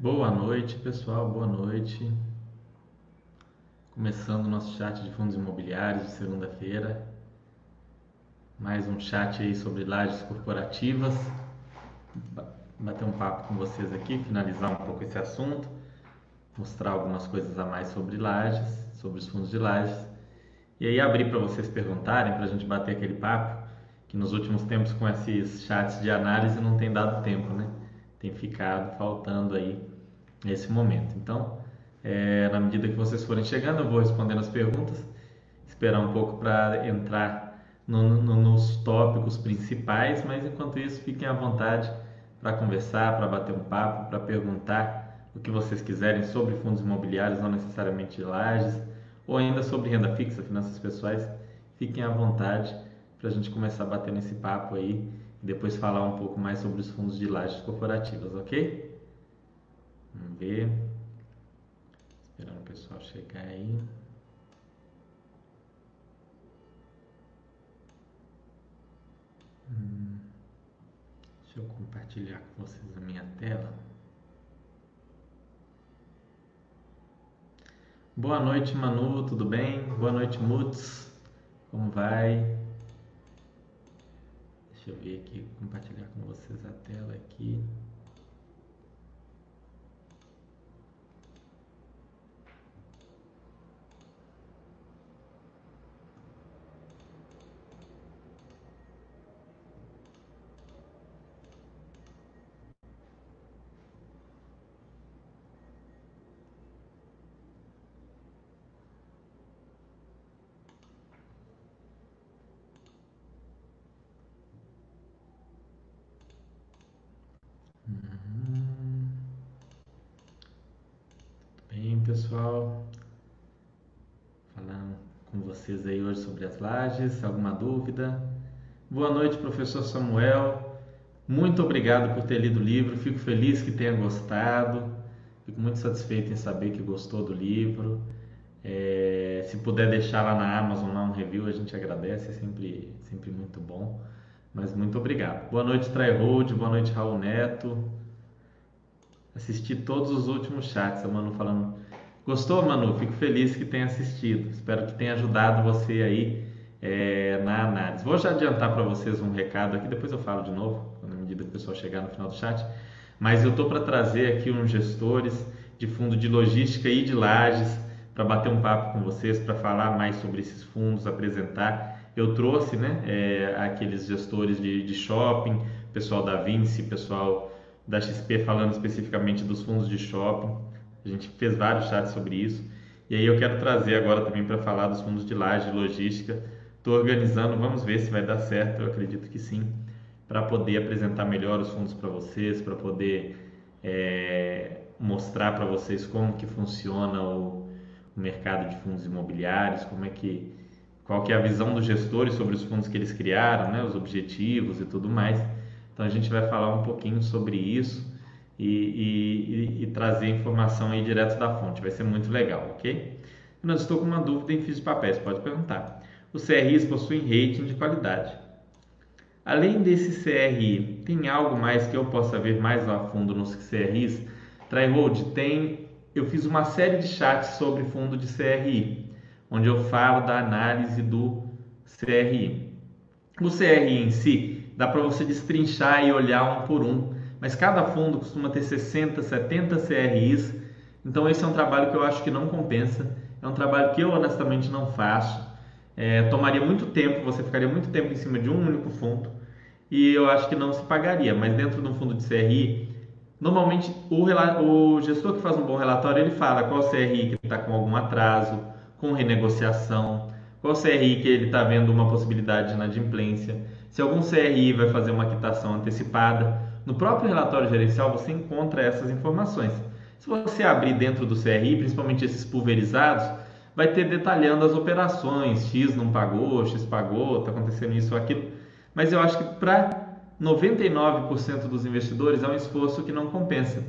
Boa noite, pessoal. Boa noite. Começando o nosso chat de fundos imobiliários de segunda-feira. Mais um chat aí sobre lajes corporativas. Bater um papo com vocês aqui, finalizar um pouco esse assunto, mostrar algumas coisas a mais sobre lajes, sobre os fundos de lajes. E aí abrir para vocês perguntarem, para a gente bater aquele papo, que nos últimos tempos com esses chats de análise não tem dado tempo, né? tem ficado faltando aí nesse momento. Então, é, na medida que vocês forem chegando, eu vou respondendo as perguntas, esperar um pouco para entrar no, no, nos tópicos principais, mas enquanto isso, fiquem à vontade para conversar, para bater um papo, para perguntar o que vocês quiserem sobre fundos imobiliários, não necessariamente de lajes, ou ainda sobre renda fixa, finanças pessoais. Fiquem à vontade para a gente começar a bater nesse papo aí e depois falar um pouco mais sobre os fundos de lajes corporativas, ok? Vamos ver. Esperando o pessoal chegar aí. Hum, deixa eu compartilhar com vocês a minha tela. Boa noite, Manu, tudo bem? Boa noite, Mutz. Como vai? Deixa eu ver aqui, compartilhar com vocês a tela aqui. Pessoal. Falando com vocês aí hoje sobre as lajes. Alguma dúvida? Boa noite, professor Samuel. Muito obrigado por ter lido o livro. Fico feliz que tenha gostado. Fico muito satisfeito em saber que gostou do livro. É, se puder deixar lá na Amazon lá um review, a gente agradece. É sempre, sempre muito bom. Mas muito obrigado. Boa noite, Tryhold. Boa noite, Raul Neto. Assisti todos os últimos chats, a Manu falando Gostou, Manu? Fico feliz que tenha assistido. Espero que tenha ajudado você aí é, na análise. Vou já adiantar para vocês um recado aqui, depois eu falo de novo, na medida que o pessoal chegar no final do chat. Mas eu estou para trazer aqui uns gestores de fundo de logística e de lajes para bater um papo com vocês, para falar mais sobre esses fundos, apresentar. Eu trouxe né, é, aqueles gestores de, de shopping, pessoal da Vinci, pessoal da XP falando especificamente dos fundos de shopping. A gente fez vários chats sobre isso. E aí eu quero trazer agora também para falar dos fundos de laje, logística. Estou organizando, vamos ver se vai dar certo, eu acredito que sim, para poder apresentar melhor os fundos para vocês, para poder é, mostrar para vocês como que funciona o, o, mercado de fundos imobiliários, como é que qual que é a visão dos gestores sobre os fundos que eles criaram, né, os objetivos e tudo mais. Então a gente vai falar um pouquinho sobre isso e, e, e, trazer informação aí direto da fonte. Vai ser muito legal, ok? Eu estou com uma dúvida em fios de papéis, pode perguntar. Os CRIs possuem rating de qualidade. Além desse CRI, tem algo mais que eu possa ver mais a fundo nos CRIs? Tryhold, tem. Eu fiz uma série de chats sobre fundo de CRI, onde eu falo da análise do CRI. O CRI em si, dá para você destrinchar e olhar um por um mas cada fundo costuma ter 60, 70 CRIs. Então esse é um trabalho que eu acho que não compensa. É um trabalho que eu honestamente não faço. É, tomaria muito tempo, você ficaria muito tempo em cima de um único fundo e eu acho que não se pagaria. Mas dentro de um fundo de CRI, normalmente o, o gestor que faz um bom relatório ele fala qual CRI que está com algum atraso, com renegociação, qual CRI que ele está vendo uma possibilidade de inadimplência, se algum CRI vai fazer uma quitação antecipada. No próprio relatório gerencial você encontra essas informações. Se você abrir dentro do CRI, principalmente esses pulverizados, vai ter detalhando as operações, X não pagou, X pagou, está acontecendo isso ou aquilo. Mas eu acho que para 99% dos investidores é um esforço que não compensa.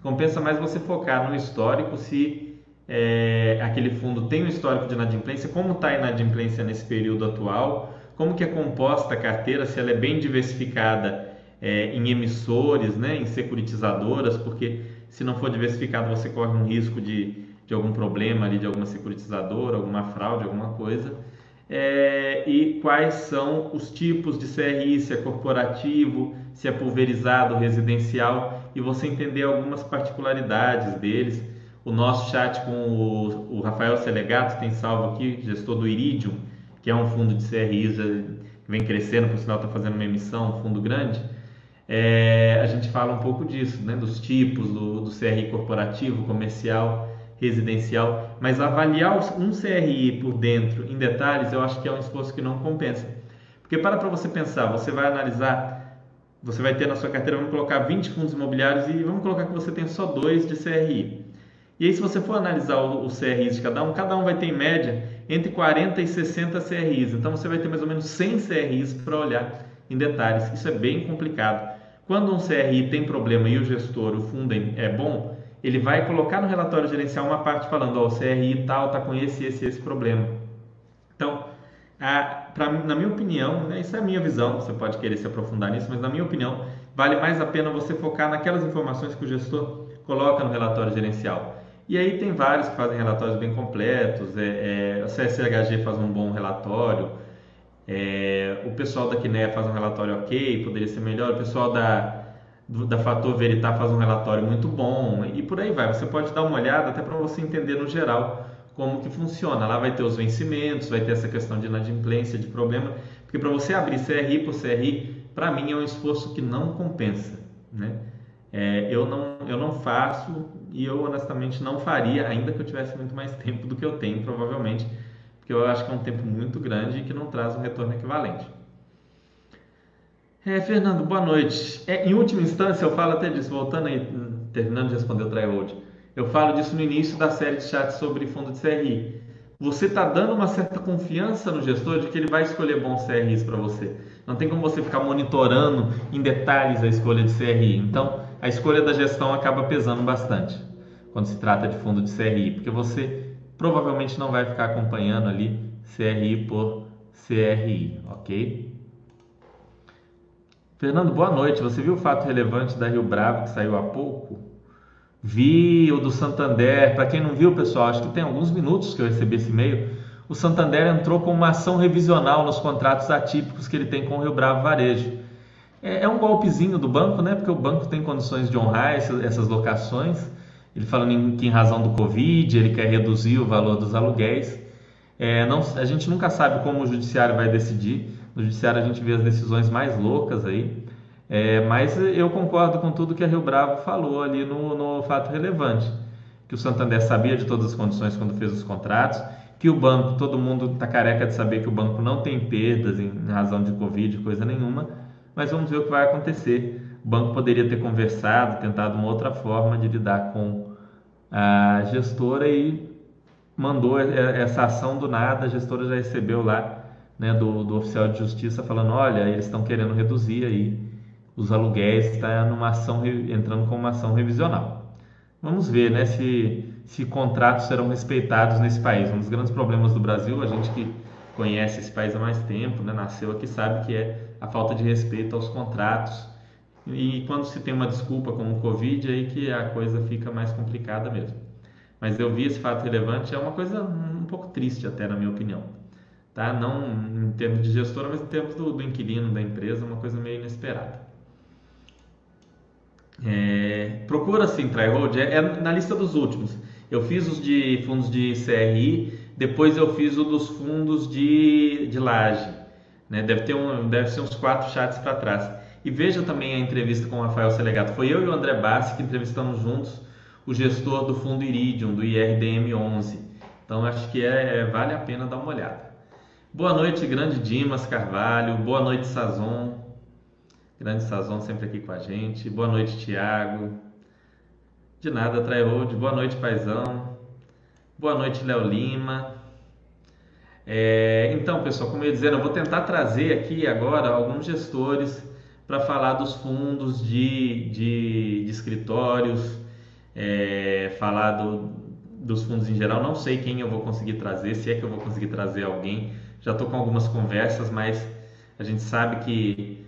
Compensa mais você focar no histórico, se é, aquele fundo tem um histórico de inadimplência, como está a inadimplência nesse período atual, como que é composta a carteira, se ela é bem diversificada é, em emissores, né, em securitizadoras, porque Se não for diversificado, você corre um risco de, de algum problema ali, de alguma securitizadora, alguma fraude, alguma coisa. É, e quais são os tipos de CRI, se é corporativo, se é pulverizado, residencial, e você entender algumas particularidades deles. O nosso chat com o, o Rafael Selegato tem salvo aqui, gestor do Iridium, que é um fundo de CRIs que vem crescendo, por sinal está fazendo uma emissão, um fundo grande. É, a gente fala um pouco disso, né, dos tipos do, do CRI corporativo, comercial, residencial, mas avaliar um CRI por dentro, em detalhes, eu acho que é um esforço que não compensa. Porque para para você pensar, você vai analisar, você vai ter na sua carteira, vamos colocar 20 fundos imobiliários e vamos colocar que você tem só dois de CRI. E aí, se você for analisar os CRIs de cada um, cada um vai ter em média entre 40 e 60 CRIs. Então, você vai ter mais ou menos 100 CRIs para olhar em detalhes. Isso é bem complicado. Quando um CRI tem problema e o gestor, o fundo é bom, ele vai colocar no relatório gerencial uma parte falando, ó, oh, o CRI tal está com esse, esse, esse problema. Então, a, pra, na minha opinião, né, isso é a minha visão, você pode querer se aprofundar nisso, mas na minha opinião, vale mais a pena você focar naquelas informações que o gestor coloca no relatório gerencial. E aí tem vários que fazem relatórios bem completos, é, é, a CSHG faz um bom relatório, é, o pessoal da Quiné faz um relatório ok, poderia ser melhor, o pessoal da, da Fator Veritar faz um relatório muito bom e por aí vai. Você pode dar uma olhada até para você entender no geral como que funciona. Lá vai ter os vencimentos, vai ter essa questão de inadimplência, de problema, porque para você abrir CRI por CRI, para mim é um esforço que não compensa, né? É, eu, não, eu não faço e eu honestamente não faria, ainda que eu tivesse muito mais tempo do que eu tenho, provavelmente, porque eu acho que é um tempo muito grande e que não traz um retorno equivalente. É, Fernando, boa noite. É, em última instância, eu falo até disso, voltando aí, terminando de responder o tryhold, eu falo disso no início da série de chats sobre fundo de CRI. Você está dando uma certa confiança no gestor de que ele vai escolher bons CRIs para você. Não tem como você ficar monitorando em detalhes a escolha de CRI. Então, a escolha da gestão acaba pesando bastante quando se trata de fundo de CRI, porque você provavelmente não vai ficar acompanhando ali CRI por CRI, ok? Fernando, boa noite. Você viu o fato relevante da Rio Bravo que saiu há pouco? Vi o do Santander. Para quem não viu, pessoal, acho que tem alguns minutos que eu recebi esse e-mail. O Santander entrou com uma ação revisional nos contratos atípicos que ele tem com o Rio Bravo Varejo. É, é um golpezinho do banco, né? Porque o banco tem condições de honrar essas locações. Ele falando que em razão do Covid ele quer reduzir o valor dos aluguéis. É, não, a gente nunca sabe como o judiciário vai decidir. No judiciário a gente vê as decisões mais loucas aí. É, mas eu concordo com tudo que a Rio Bravo falou ali no, no fato relevante. Que o Santander sabia de todas as condições quando fez os contratos, que o banco, todo mundo está careca de saber que o banco não tem perdas em razão de Covid, coisa nenhuma mas vamos ver o que vai acontecer. O banco poderia ter conversado, tentado uma outra forma de lidar com a gestora e mandou essa ação do nada. A gestora já recebeu lá né, do, do oficial de justiça falando: olha, eles estão querendo reduzir aí os aluguéis, está numa ação entrando com uma ação revisional. Vamos ver né, se, se contratos serão respeitados nesse país. Um dos grandes problemas do Brasil, a gente que conhece esse país há mais tempo, né, nasceu aqui, sabe que é a falta de respeito aos contratos. E quando se tem uma desculpa como o Covid, aí que a coisa fica mais complicada mesmo. Mas eu vi esse fato relevante, é uma coisa um pouco triste até, na minha opinião. Tá? Não em termos de gestora, mas em termos do, do inquilino da empresa, uma coisa meio inesperada. É, procura assim, tryhold, é, é na lista dos últimos. Eu fiz os de fundos de CRI, depois eu fiz o dos fundos de, de laje. Né? Deve, ter um, deve ser uns quatro chats para trás. E veja também a entrevista com o Rafael Selegato. Foi eu e o André Bassi que entrevistamos juntos o gestor do fundo Iridium, do IRDM 11. Então acho que é, é, vale a pena dar uma olhada. Boa noite, grande Dimas Carvalho. Boa noite, Sazon. Grande Sazon sempre aqui com a gente. Boa noite, Tiago. De nada, Tryhold. Boa noite, Paizão. Boa noite, Léo Lima. É, então, pessoal, como eu ia eu vou tentar trazer aqui agora alguns gestores para falar dos fundos de, de, de escritórios, é, falar do, dos fundos em geral. Não sei quem eu vou conseguir trazer, se é que eu vou conseguir trazer alguém. Já estou com algumas conversas, mas a gente sabe que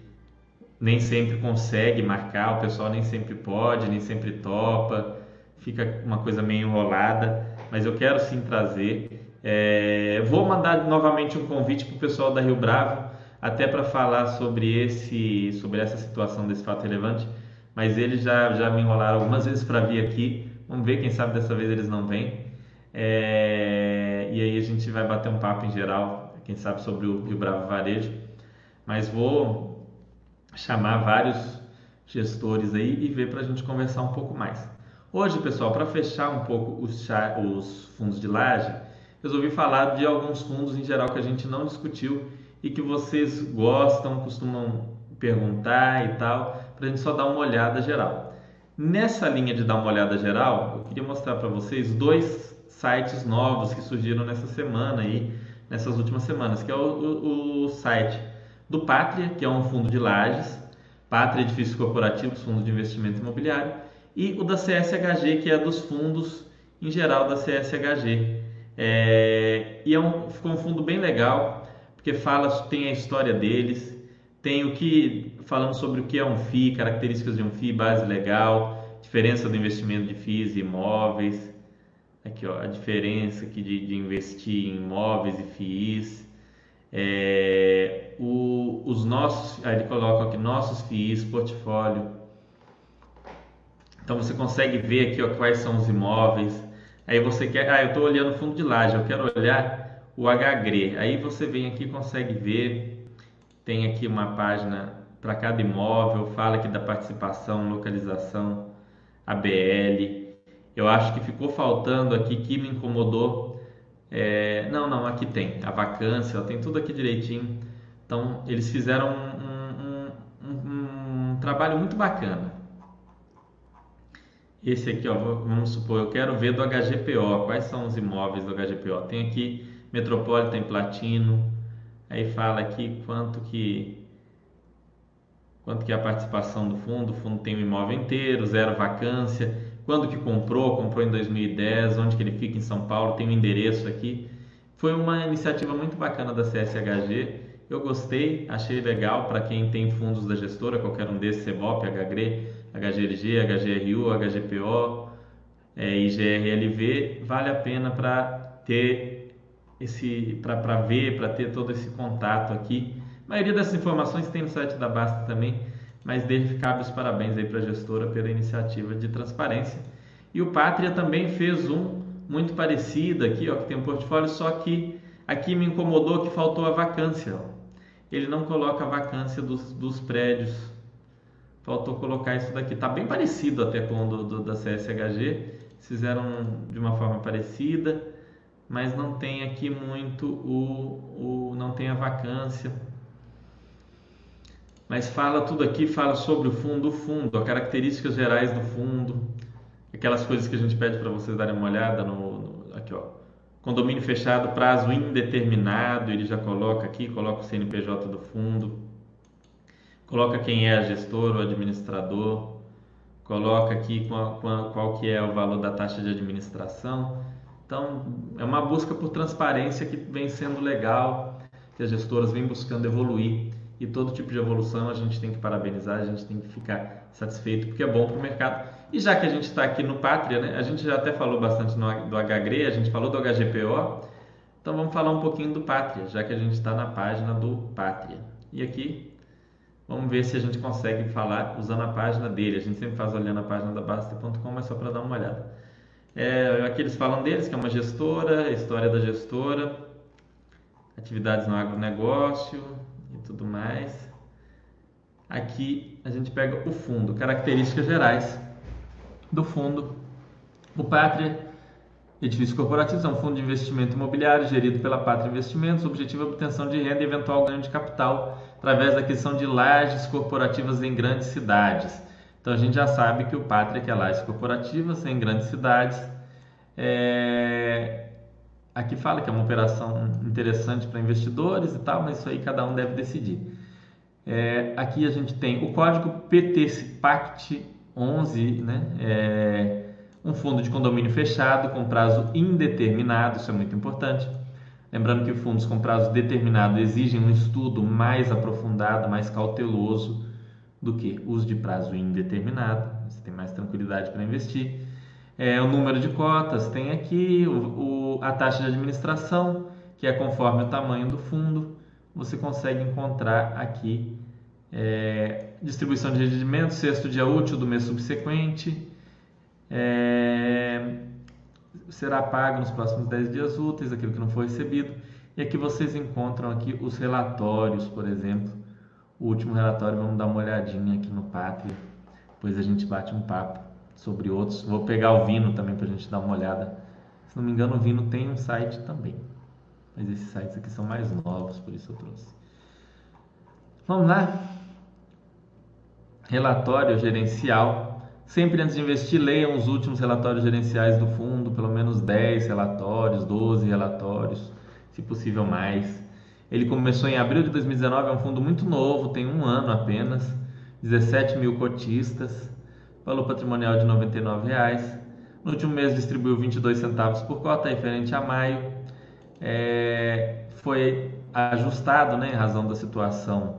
nem sempre consegue marcar, o pessoal nem sempre pode, nem sempre topa. fica uma coisa meio enrolada, mas eu quero sim trazer. É, vou mandar novamente um convite para o pessoal da Rio Bravo, até para falar sobre esse, sobre essa situação desse fato relevante. Mas eles já, já me enrolaram algumas vezes para vir aqui. Vamos ver, quem sabe dessa vez eles não vêm. É, e aí a gente vai bater um papo em geral, quem sabe sobre o Rio Bravo Varejo. Mas vou chamar vários gestores aí e ver para a gente conversar um pouco mais. Hoje, pessoal, para fechar um pouco os, os fundos de laje, resolvi falar de alguns fundos em geral que a gente não discutiu e que vocês gostam, costumam perguntar e tal, para a gente só dar uma olhada geral. Nessa linha de dar uma olhada geral, eu queria mostrar para vocês dois sites novos que surgiram nessa semana aí, nessas últimas semanas, que é o, o, o site do Pátria, que é um fundo de lajes, Pátria Edifícios Corporativos, Fundo de Investimento Imobiliário, e o da CSHG, que é dos fundos em geral da CSHG. É, e é um, ficou um fundo bem legal, porque fala, tem a história deles, tem o que, falando sobre o que é um FII, características de um FII, base legal, diferença do investimento de FIIs e imóveis, aqui ó, a diferença aqui de, de investir em imóveis e FIIs, é, o, os nossos, aí ele coloca aqui nossos FIIs, portfólio. Então você consegue ver aqui ó, quais são os imóveis. Aí você quer, ah, eu estou olhando fundo de laje, eu quero olhar o HGRE. Aí você vem aqui consegue ver, tem aqui uma página para cada imóvel, fala aqui da participação, localização, ABL. Eu acho que ficou faltando aqui que me incomodou é, não, não, aqui tem a vacância, tem tudo aqui direitinho. Então, eles fizeram um, um, um, um trabalho muito bacana. Esse aqui, ó, vamos supor, eu quero ver do HGPO, quais são os imóveis do HGPO. Tem aqui Metropolitan Platino, aí fala aqui quanto que quanto que é a participação do fundo, o fundo tem um imóvel inteiro, zero vacância, quando que comprou, comprou em 2010, onde que ele fica? Em São Paulo, tem um endereço aqui. Foi uma iniciativa muito bacana da CSHG. Eu gostei, achei legal. Para quem tem fundos da gestora, qualquer um desses, CEBOP, HGRE, HGLG, HGRU, HGPO, é, IGRLV, vale a pena para ter esse, para ver, para ter todo esse contato aqui. A maioria dessas informações tem no site da Basta também mas desde cabe os parabéns aí para a gestora pela iniciativa de transparência. E o Pátria também fez um muito parecido aqui, ó, que tem um portfólio, só que aqui me incomodou que faltou a vacância. Ó. Ele não coloca a vacância dos, dos prédios. Faltou colocar isso daqui. Tá bem parecido até com o do, do, da CSHG. Fizeram de uma forma parecida, mas não tem aqui muito o, o não tem a vacância mas fala tudo aqui, fala sobre o fundo, o fundo, as características gerais do fundo, aquelas coisas que a gente pede para vocês darem uma olhada no, no, aqui, ó. Condomínio fechado, prazo indeterminado, ele já coloca aqui, coloca o CNPJ do fundo, coloca quem é a gestor ou administrador, coloca aqui qual, qual, qual que é o valor da taxa de administração. Então, é uma busca por transparência que vem sendo legal, que as gestoras vêm buscando evoluir e todo tipo de evolução a gente tem que parabenizar, a gente tem que ficar satisfeito porque é bom para o mercado. E já que a gente está aqui no Pátria, né, a gente já até falou bastante no, do HGRE, a gente falou do HGPO, então vamos falar um pouquinho do Pátria, já que a gente está na página do Pátria. E aqui vamos ver se a gente consegue falar usando a página dele. A gente sempre faz olhando a página da Basta.com, mas só para dar uma olhada. É, aqui eles falam deles, que é uma gestora, história da gestora, atividades no agronegócio, e tudo mais. Aqui a gente pega o fundo, características gerais do fundo. O Pátria Edifício Corporativo é um fundo de investimento imobiliário gerido pela Pátria Investimentos. O objetivo é a obtenção de renda e eventual ganho de capital através da aquisição de lajes corporativas em grandes cidades. Então a gente já sabe que o Pátria quer lajes corporativas em grandes cidades. É... Aqui fala que é uma operação interessante para investidores e tal, mas isso aí cada um deve decidir. É, aqui a gente tem o código PTPACT 11, né? É um fundo de condomínio fechado com prazo indeterminado, isso é muito importante. Lembrando que fundos com prazo determinado exigem um estudo mais aprofundado, mais cauteloso do que os de prazo indeterminado. Você tem mais tranquilidade para investir. É, o número de cotas tem aqui, o, o, a taxa de administração, que é conforme o tamanho do fundo. Você consegue encontrar aqui é, distribuição de rendimentos, sexto dia útil do mês subsequente, é, será pago nos próximos 10 dias úteis, aquilo que não foi recebido. E aqui vocês encontram aqui os relatórios, por exemplo. O último relatório, vamos dar uma olhadinha aqui no Pátria. Depois a gente bate um papo sobre outros. Vou pegar o Vino também para a gente dar uma olhada. Se não me engano, o Vino tem um site também. Mas esses sites aqui são mais novos, por isso eu trouxe. Vamos lá? Relatório gerencial. Sempre antes de investir, leiam os últimos relatórios gerenciais do fundo, pelo menos 10 relatórios, 12 relatórios, se possível mais. Ele começou em abril de 2019, é um fundo muito novo, tem um ano apenas, 17 mil cotistas, valor patrimonial de 99 reais. No último mês distribuiu 22 centavos por cota, referente a maio. É, foi ajustado né, em razão da situação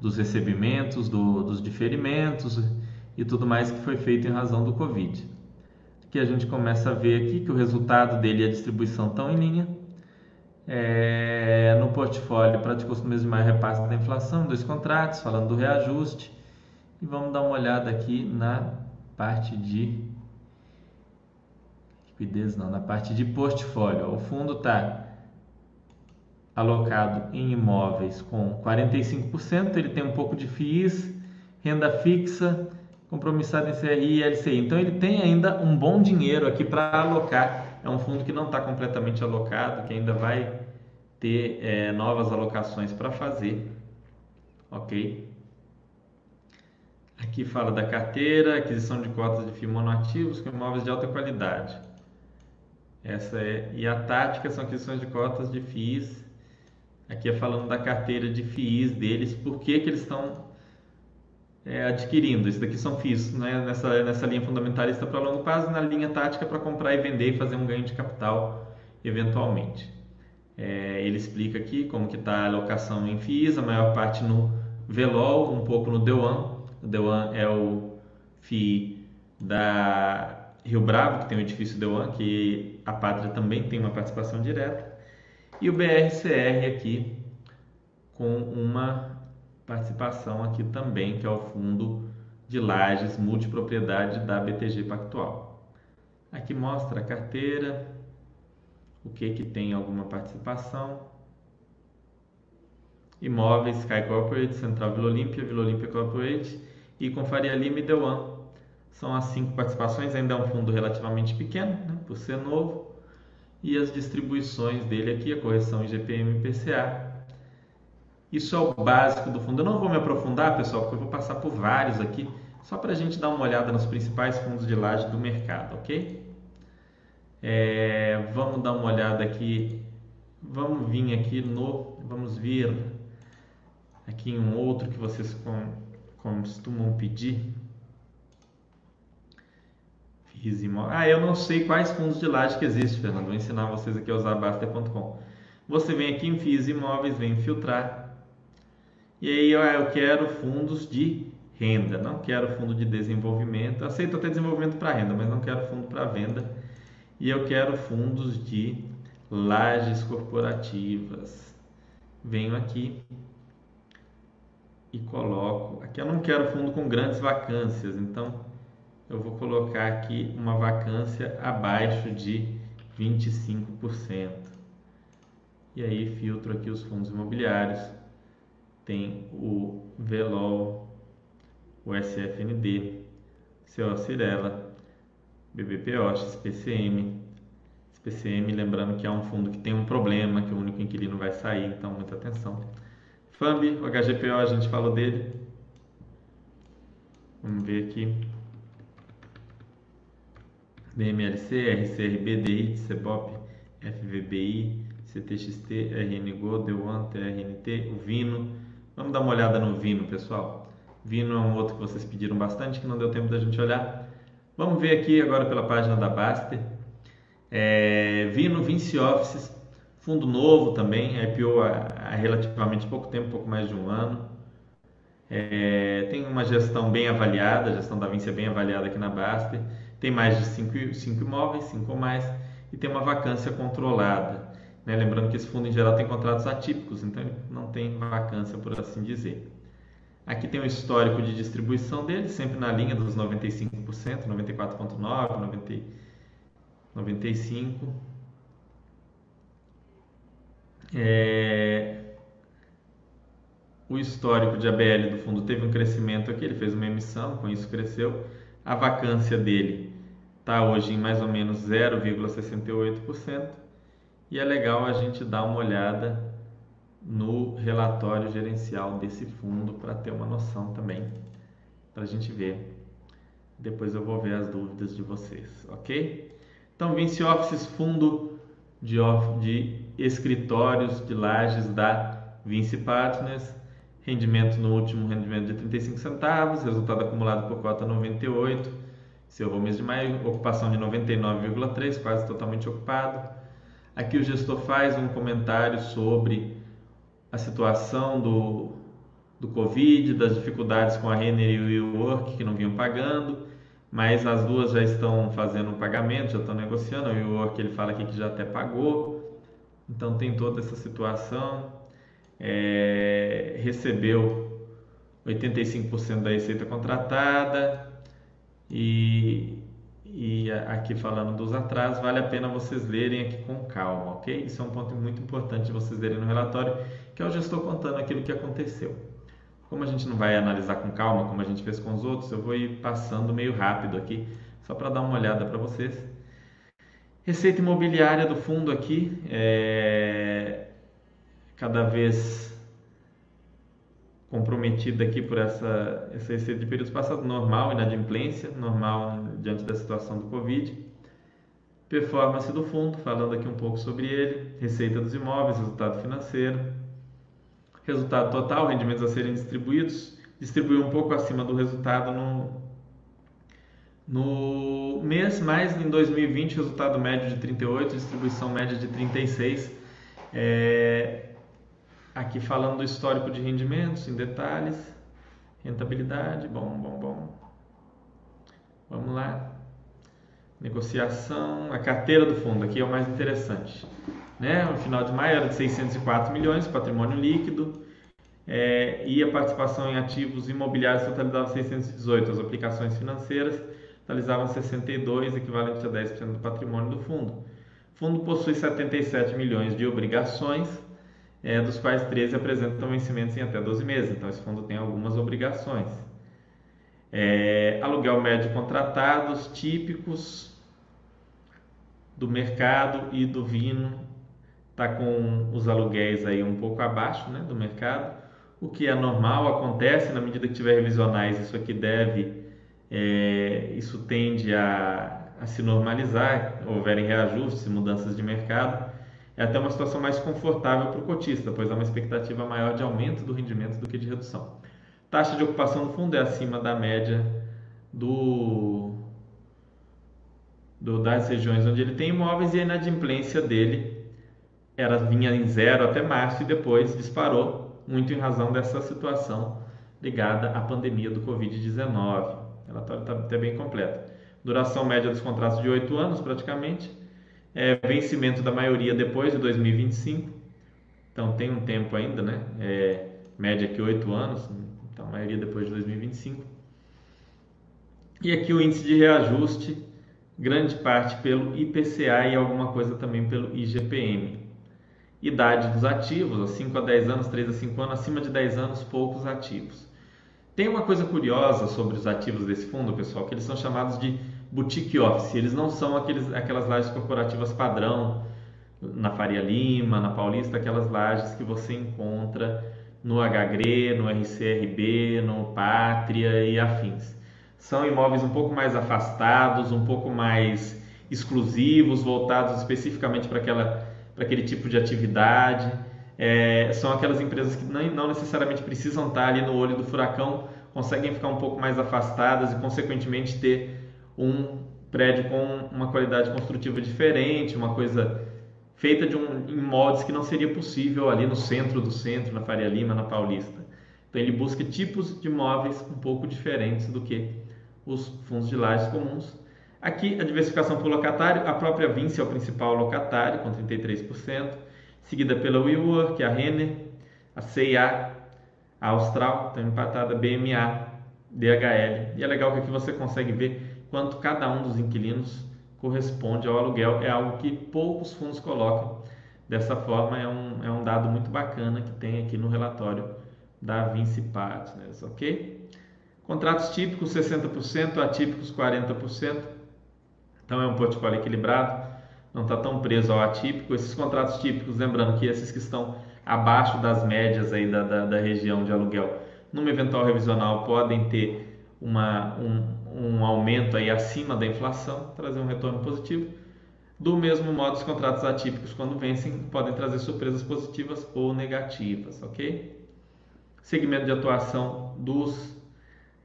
dos recebimentos, do, dos diferimentos e tudo mais que foi feito em razão do Covid. Aqui a gente começa a ver aqui que o resultado dele e a distribuição estão em linha. É, no portfólio praticou-se no de repasse da inflação, dois contratos, falando do reajuste. E vamos dar uma olhada aqui na parte de liquidez, não, na parte de portfólio. O fundo está alocado em imóveis com 45%, ele tem um pouco de FIIs, renda fixa, compromissado em CRI e LCI. Então ele tem ainda um bom dinheiro aqui para alocar. É um fundo que não está completamente alocado, que ainda vai ter é, novas alocações para fazer. Ok? Aqui fala da carteira, aquisição de cotas de FII monoativos com imóveis de alta qualidade. Essa é, e a tática são aquisições de cotas de FIIs Aqui é falando da carteira de FIIs deles, por que, que eles estão é, adquirindo. Isso daqui são FIIs né? nessa, nessa linha fundamentalista para longo prazo, na linha tática para comprar e vender e fazer um ganho de capital eventualmente. É, ele explica aqui como que está a alocação em FIIs, a maior parte no VELOL, um pouco no DEWAN. O DEWAN é o FII da Rio Bravo, que tem o edifício DEWAN, que a Pátria também tem uma participação direta e o BRCR aqui com uma participação aqui também, que é o fundo de lajes multipropriedade da BTG Pactual. Aqui mostra a carteira, o que que tem alguma participação. Imóveis, Sky Corporate, Central Vila Olímpia, Vila Olímpia Corporate e com Faria Lima e One. São as cinco participações, ainda é um fundo relativamente pequeno, né, por ser novo e as distribuições dele aqui, a correção em GPM e PCA. Isso é o básico do fundo. Eu não vou me aprofundar, pessoal, porque eu vou passar por vários aqui, só para a gente dar uma olhada nos principais fundos de laje do mercado, ok? É, vamos dar uma olhada aqui, vamos vir aqui no, vamos vir aqui em um outro que vocês costumam pedir. Ah, eu não sei quais fundos de laje que existem, Fernando. Vou ensinar vocês aqui a usar Baster.com. Você vem aqui em FIIs imóveis, vem filtrar. E aí eu quero fundos de renda, não quero fundo de desenvolvimento. Aceito até desenvolvimento para renda, mas não quero fundo para venda. E eu quero fundos de lajes corporativas. Venho aqui e coloco. Aqui eu não quero fundo com grandes vacâncias, então eu vou colocar aqui uma vacância abaixo de 25%. E aí filtro aqui os fundos imobiliários. Tem o VELOL, o SFND, CO Cirela, BBPO, XPCM. SPCM, lembrando que é um fundo que tem um problema, que o único inquilino vai sair, então muita atenção. FAMB, o HGPO, a gente falou dele. Vamos ver aqui. BMLC, RCR, BDI, CEBOP, FVBI, CTXT, RNGO, DEUAN, TRNT, o Vino. Vamos dar uma olhada no Vino, pessoal. Vino é um outro que vocês pediram bastante, que não deu tempo da gente olhar. Vamos ver aqui agora pela página da Baster. É, Vino Vinci Offices, fundo novo também, IPO há, há relativamente pouco tempo, pouco mais de um ano. É, tem uma gestão bem avaliada, a gestão da Vinci é bem avaliada aqui na Baster tem mais de 5 imóveis, 5 ou mais, e tem uma vacância controlada. Né? Lembrando que esse fundo em geral tem contratos atípicos, então não tem vacância, por assim dizer. Aqui tem o histórico de distribuição dele, sempre na linha dos 95%, 94,9%, 95%. É... O histórico de ABL do fundo teve um crescimento aqui, ele fez uma emissão, com isso cresceu. A vacância dele está hoje em mais ou menos 0,68%. E é legal a gente dar uma olhada no relatório gerencial desse fundo para ter uma noção também, para a gente ver. Depois eu vou ver as dúvidas de vocês, ok? Então, Vinci Offices, fundo de, de escritórios de lajes da Vinci Partners, rendimento no último rendimento de 35 centavos, resultado acumulado por cota 98, seu mês de maio, ocupação de 99,3, quase totalmente ocupado. Aqui o gestor faz um comentário sobre a situação do, do Covid, das dificuldades com a Renner e o WeWork que não vinham pagando, mas as duas já estão fazendo um pagamento, já estão negociando. O WeWork ele fala aqui que já até pagou, então tem toda essa situação. É, recebeu 85% da receita contratada e e aqui falando dos atrasos, vale a pena vocês lerem aqui com calma, ok? Isso é um ponto muito importante de vocês lerem no relatório, que é o gestor contando aquilo que aconteceu. Como a gente não vai analisar com calma, como a gente fez com os outros, eu vou ir passando meio rápido aqui, só para dar uma olhada para vocês. Receita imobiliária do fundo aqui, é cada vez comprometida aqui por essa, essa receita de períodos passados, normal, inadimplência, normal diante da situação do Covid. Performance do fundo, falando aqui um pouco sobre ele, receita dos imóveis, resultado financeiro, resultado total, rendimentos a serem distribuídos, distribuiu um pouco acima do resultado no, no mês, mas em 2020 resultado médio de 38, distribuição média de 36. É, Aqui falando do histórico de rendimentos em detalhes, rentabilidade, bom, bom, bom. Vamos lá. Negociação, a carteira do fundo, aqui é o mais interessante. Né? No final de maio era de 604 milhões, patrimônio líquido, é, e a participação em ativos imobiliários totalizava 618, as aplicações financeiras totalizavam 62, equivalente a 10% do patrimônio do fundo. O fundo possui 77 milhões de obrigações, é, dos quais 13 apresentam vencimentos em até 12 meses. Então, esse fundo tem algumas obrigações. É, aluguel médio contratados típicos do mercado e do Vino está com os aluguéis aí um pouco abaixo né, do mercado, o que é normal, acontece na medida que tiver revisionais, isso aqui deve, é, isso tende a, a se normalizar, houverem reajustes e mudanças de mercado, é até uma situação mais confortável para o cotista, pois há uma expectativa maior de aumento do rendimento do que de redução. Taxa de ocupação do fundo é acima da média do, do das regiões onde ele tem imóveis e a inadimplência dele era vinha em zero até março e depois disparou muito em razão dessa situação ligada à pandemia do Covid-19. O relatório está até bem completo. Duração média dos contratos de 8 anos, praticamente é, vencimento da maioria depois de 2025, então tem um tempo ainda, né? É, média aqui 8 anos, então a maioria depois de 2025. E aqui o índice de reajuste, grande parte pelo IPCA e alguma coisa também pelo IGPM. Idade dos ativos, 5 a 10 anos, 3 a 5 anos, acima de 10 anos, poucos ativos. Tem uma coisa curiosa sobre os ativos desse fundo, pessoal, que eles são chamados de boutique office. Eles não são aqueles, aquelas lajes corporativas padrão na Faria Lima, na Paulista, aquelas lajes que você encontra no HGRE, no RCRB, no Pátria e afins. São imóveis um pouco mais afastados, um pouco mais exclusivos, voltados especificamente para aquela para aquele tipo de atividade. É, são aquelas empresas que não, não necessariamente precisam estar ali no olho do furacão, conseguem ficar um pouco mais afastadas e, consequentemente, ter um prédio com uma qualidade construtiva diferente, uma coisa feita de um, em moldes que não seria possível ali no centro do centro, na Faria Lima, na Paulista. Então ele busca tipos de móveis um pouco diferentes do que os fundos de lajes comuns. Aqui a diversificação por locatário, a própria Vinci é o principal locatário com 33%, seguida pela WeWork, a Renner, a CIA, a Austral, está empatada, BMA, DHL. E é legal que aqui você consegue ver quanto cada um dos inquilinos corresponde ao aluguel. É algo que poucos fundos colocam. Dessa forma, é um, é um dado muito bacana que tem aqui no relatório da Vinci Partners, ok? Contratos típicos 60%, atípicos 40%. Então é um portfólio equilibrado, não está tão preso ao atípico. Esses contratos típicos, lembrando que esses que estão abaixo das médias aí da, da, da região de aluguel, numa eventual revisional podem ter uma, um, um aumento aí acima da inflação, trazer um retorno positivo. Do mesmo modo, os contratos atípicos, quando vencem, podem trazer surpresas positivas ou negativas, ok? Segmento de atuação dos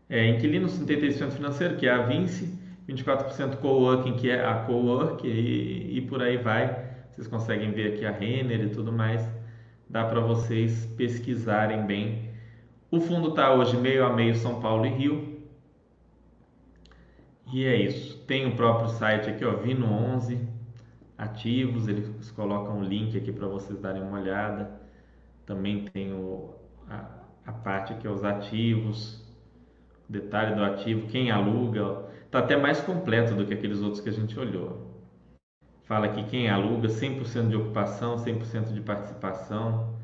é, inquilinos, 33% financeiro, que é a Vinci, 24% coworking, que é a Cowork, e, e por aí vai. Vocês conseguem ver aqui a Renner e tudo mais. Dá para vocês pesquisarem bem. O fundo está hoje meio a meio São Paulo e Rio. E é isso. Tem o próprio site aqui, ó, Vino 11 ativos. Eles colocam um link aqui para vocês darem uma olhada. Também tem o, a, a parte aqui, os ativos, detalhe do ativo, quem aluga. Está até mais completo do que aqueles outros que a gente olhou. Fala aqui quem aluga, 100% de ocupação, 100% de participação.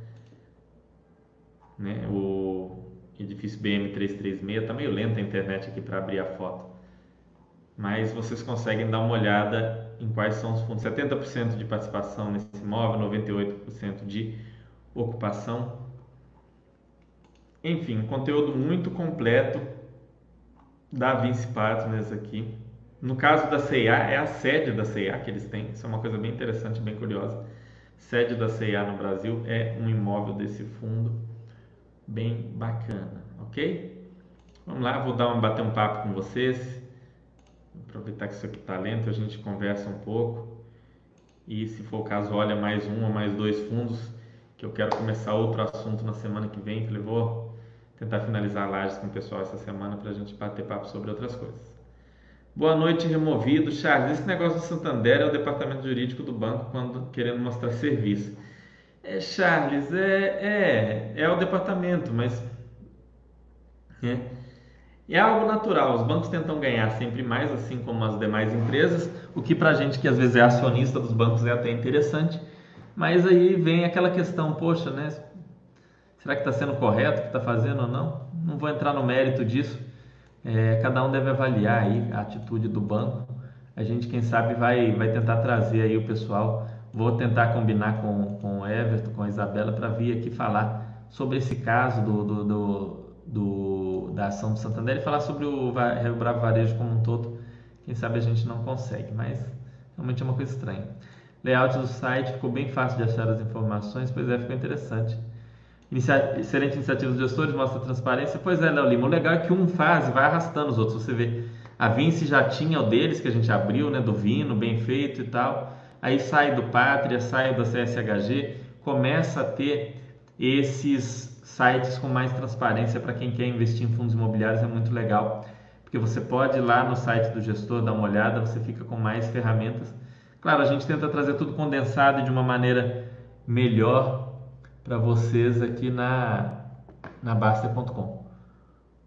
Né? O edifício BM336, está meio lenta a internet aqui para abrir a foto. Mas vocês conseguem dar uma olhada em quais são os fundos. 70% de participação nesse imóvel, 98% de ocupação. Enfim, conteúdo muito completo da Vinci Partners aqui. No caso da CIA, é a sede da CIA que eles têm. Isso é uma coisa bem interessante, bem curiosa. Sede da CIA no Brasil é um imóvel desse fundo bem bacana, ok? Vamos lá, vou dar um, bater um papo com vocês. Aproveitar que aqui está lento, a gente conversa um pouco. E se for o caso, olha mais um ou mais dois fundos, que eu quero começar outro assunto na semana que vem. Falei, vou tentar finalizar lajes com o pessoal essa semana para a gente bater papo sobre outras coisas. Boa noite, removido. Charles, esse negócio do Santander é o departamento jurídico do banco quando querendo mostrar serviço. É, Charles, é, é, é o departamento, mas é, é algo natural. Os bancos tentam ganhar sempre mais, assim como as demais empresas, o que para a gente que às vezes é acionista dos bancos é até interessante. Mas aí vem aquela questão, poxa, né? Será que está sendo correto o que está fazendo ou não? Não vou entrar no mérito disso. É, cada um deve avaliar aí a atitude do banco. A gente, quem sabe, vai, vai tentar trazer aí o pessoal. Vou tentar combinar com, com o Everton, com a Isabela, para vir aqui falar sobre esse caso do, do, do, do, da ação do Santander e falar sobre o Rio Bravo Varejo como um todo. Quem sabe a gente não consegue, mas realmente é uma coisa estranha. Layout do site ficou bem fácil de achar as informações, pois é, ficou interessante. Inicia... Excelente iniciativa dos gestores, mostra transparência. Pois é, Léo Lima, o legal é que um faz e vai arrastando os outros. Você vê, a Vinci já tinha o deles que a gente abriu, né, do Vino, bem feito e tal. Aí sai do Pátria, sai da CSHG, começa a ter esses sites com mais transparência para quem quer investir em fundos imobiliários, é muito legal. Porque você pode ir lá no site do gestor dar uma olhada, você fica com mais ferramentas. Claro, a gente tenta trazer tudo condensado de uma maneira melhor para vocês aqui na, na Baster.com.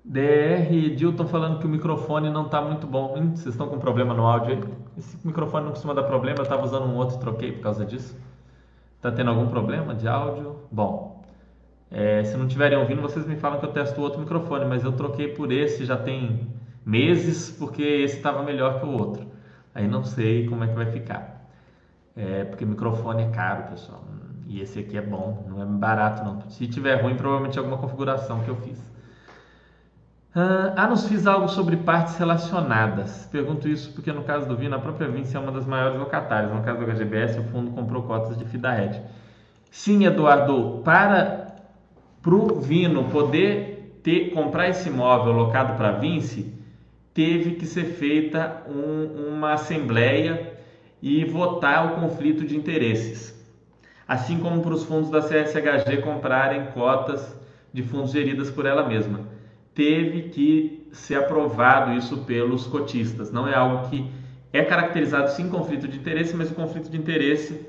DR Dilton falando que o microfone não está muito bom. Hum, vocês estão com problema no áudio aí? Esse microfone não costuma dar problema, eu estava usando um outro, troquei por causa disso. Está tendo algum problema de áudio? Bom, é, se não estiverem ouvindo, vocês me falam que eu testo outro microfone, mas eu troquei por esse já tem meses, porque esse estava melhor que o outro. Aí não sei como é que vai ficar. É, porque microfone é caro, pessoal. E esse aqui é bom, não é barato não. Se tiver ruim, provavelmente é alguma configuração que eu fiz. Ah, nos fiz algo sobre partes relacionadas. Pergunto isso porque no caso do Vino, a própria Vinci é uma das maiores locatárias. No caso do HGBS, o fundo comprou cotas de FIDARED. Sim, Eduardo, para o Vino poder ter, comprar esse imóvel locado para a Vinci, teve que ser feita um, uma assembleia e votar o conflito de interesses. Assim como para os fundos da CSHG comprarem cotas de fundos geridas por ela mesma. Teve que ser aprovado isso pelos cotistas, não é algo que É caracterizado sim conflito de interesse, mas o conflito de interesse,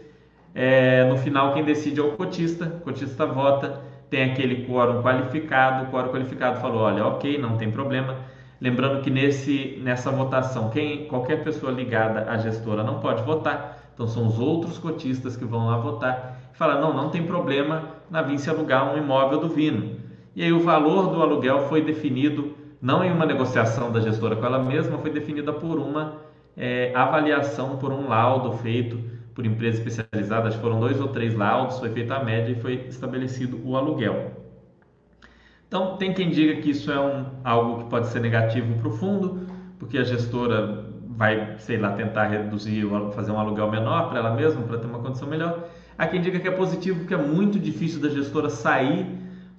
é, no final, quem decide é o cotista, o cotista vota, tem aquele quórum qualificado, o quórum qualificado falou, olha, ok, não tem problema. Lembrando que nesse, nessa votação, quem, qualquer pessoa ligada à gestora não pode votar, então são os outros cotistas que vão lá votar. Fala, não, não tem problema na vir-se alugar um imóvel do Vino. E aí o valor do aluguel foi definido não em uma negociação da gestora com ela mesma, foi definida por uma é, avaliação, por um laudo feito por empresas especializadas. Foram dois ou três laudos, foi feita a média e foi estabelecido o aluguel. Então, tem quem diga que isso é um, algo que pode ser negativo para o fundo, porque a gestora vai, sei lá, tentar reduzir, fazer um aluguel menor para ela mesma, para ter uma condição melhor. Há quem diga que é positivo, porque é muito difícil da gestora sair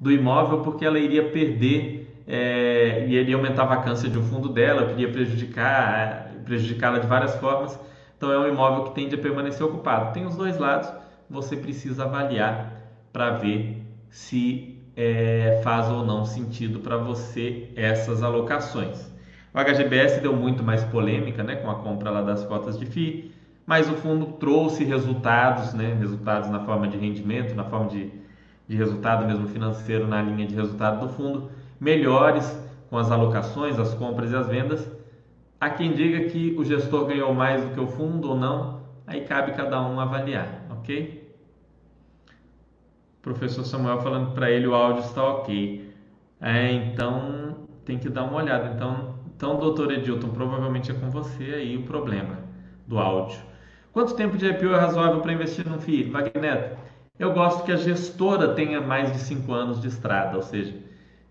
do imóvel, porque ela iria perder é, e iria aumentar a vacância de um fundo dela, iria prejudicar, prejudicá-la de várias formas. Então é um imóvel que tende a permanecer ocupado. Tem os dois lados, você precisa avaliar para ver se é, faz ou não sentido para você essas alocações. O HGBS deu muito mais polêmica né, com a compra lá das cotas de FII, mas o fundo trouxe resultados, né, resultados na forma de rendimento, na forma de, de resultado mesmo financeiro na linha de resultado do fundo, melhores com as alocações, as compras e as vendas. Há quem diga que o gestor ganhou mais do que o fundo ou não, aí cabe cada um avaliar, ok? professor Samuel falando para ele o áudio está ok. É, então tem que dar uma olhada. Então, então, doutor Edilton, provavelmente é com você aí o problema do áudio. Quanto tempo de IPO é razoável para investir no FII? Wagner, eu gosto que a gestora tenha mais de 5 anos de estrada, ou seja,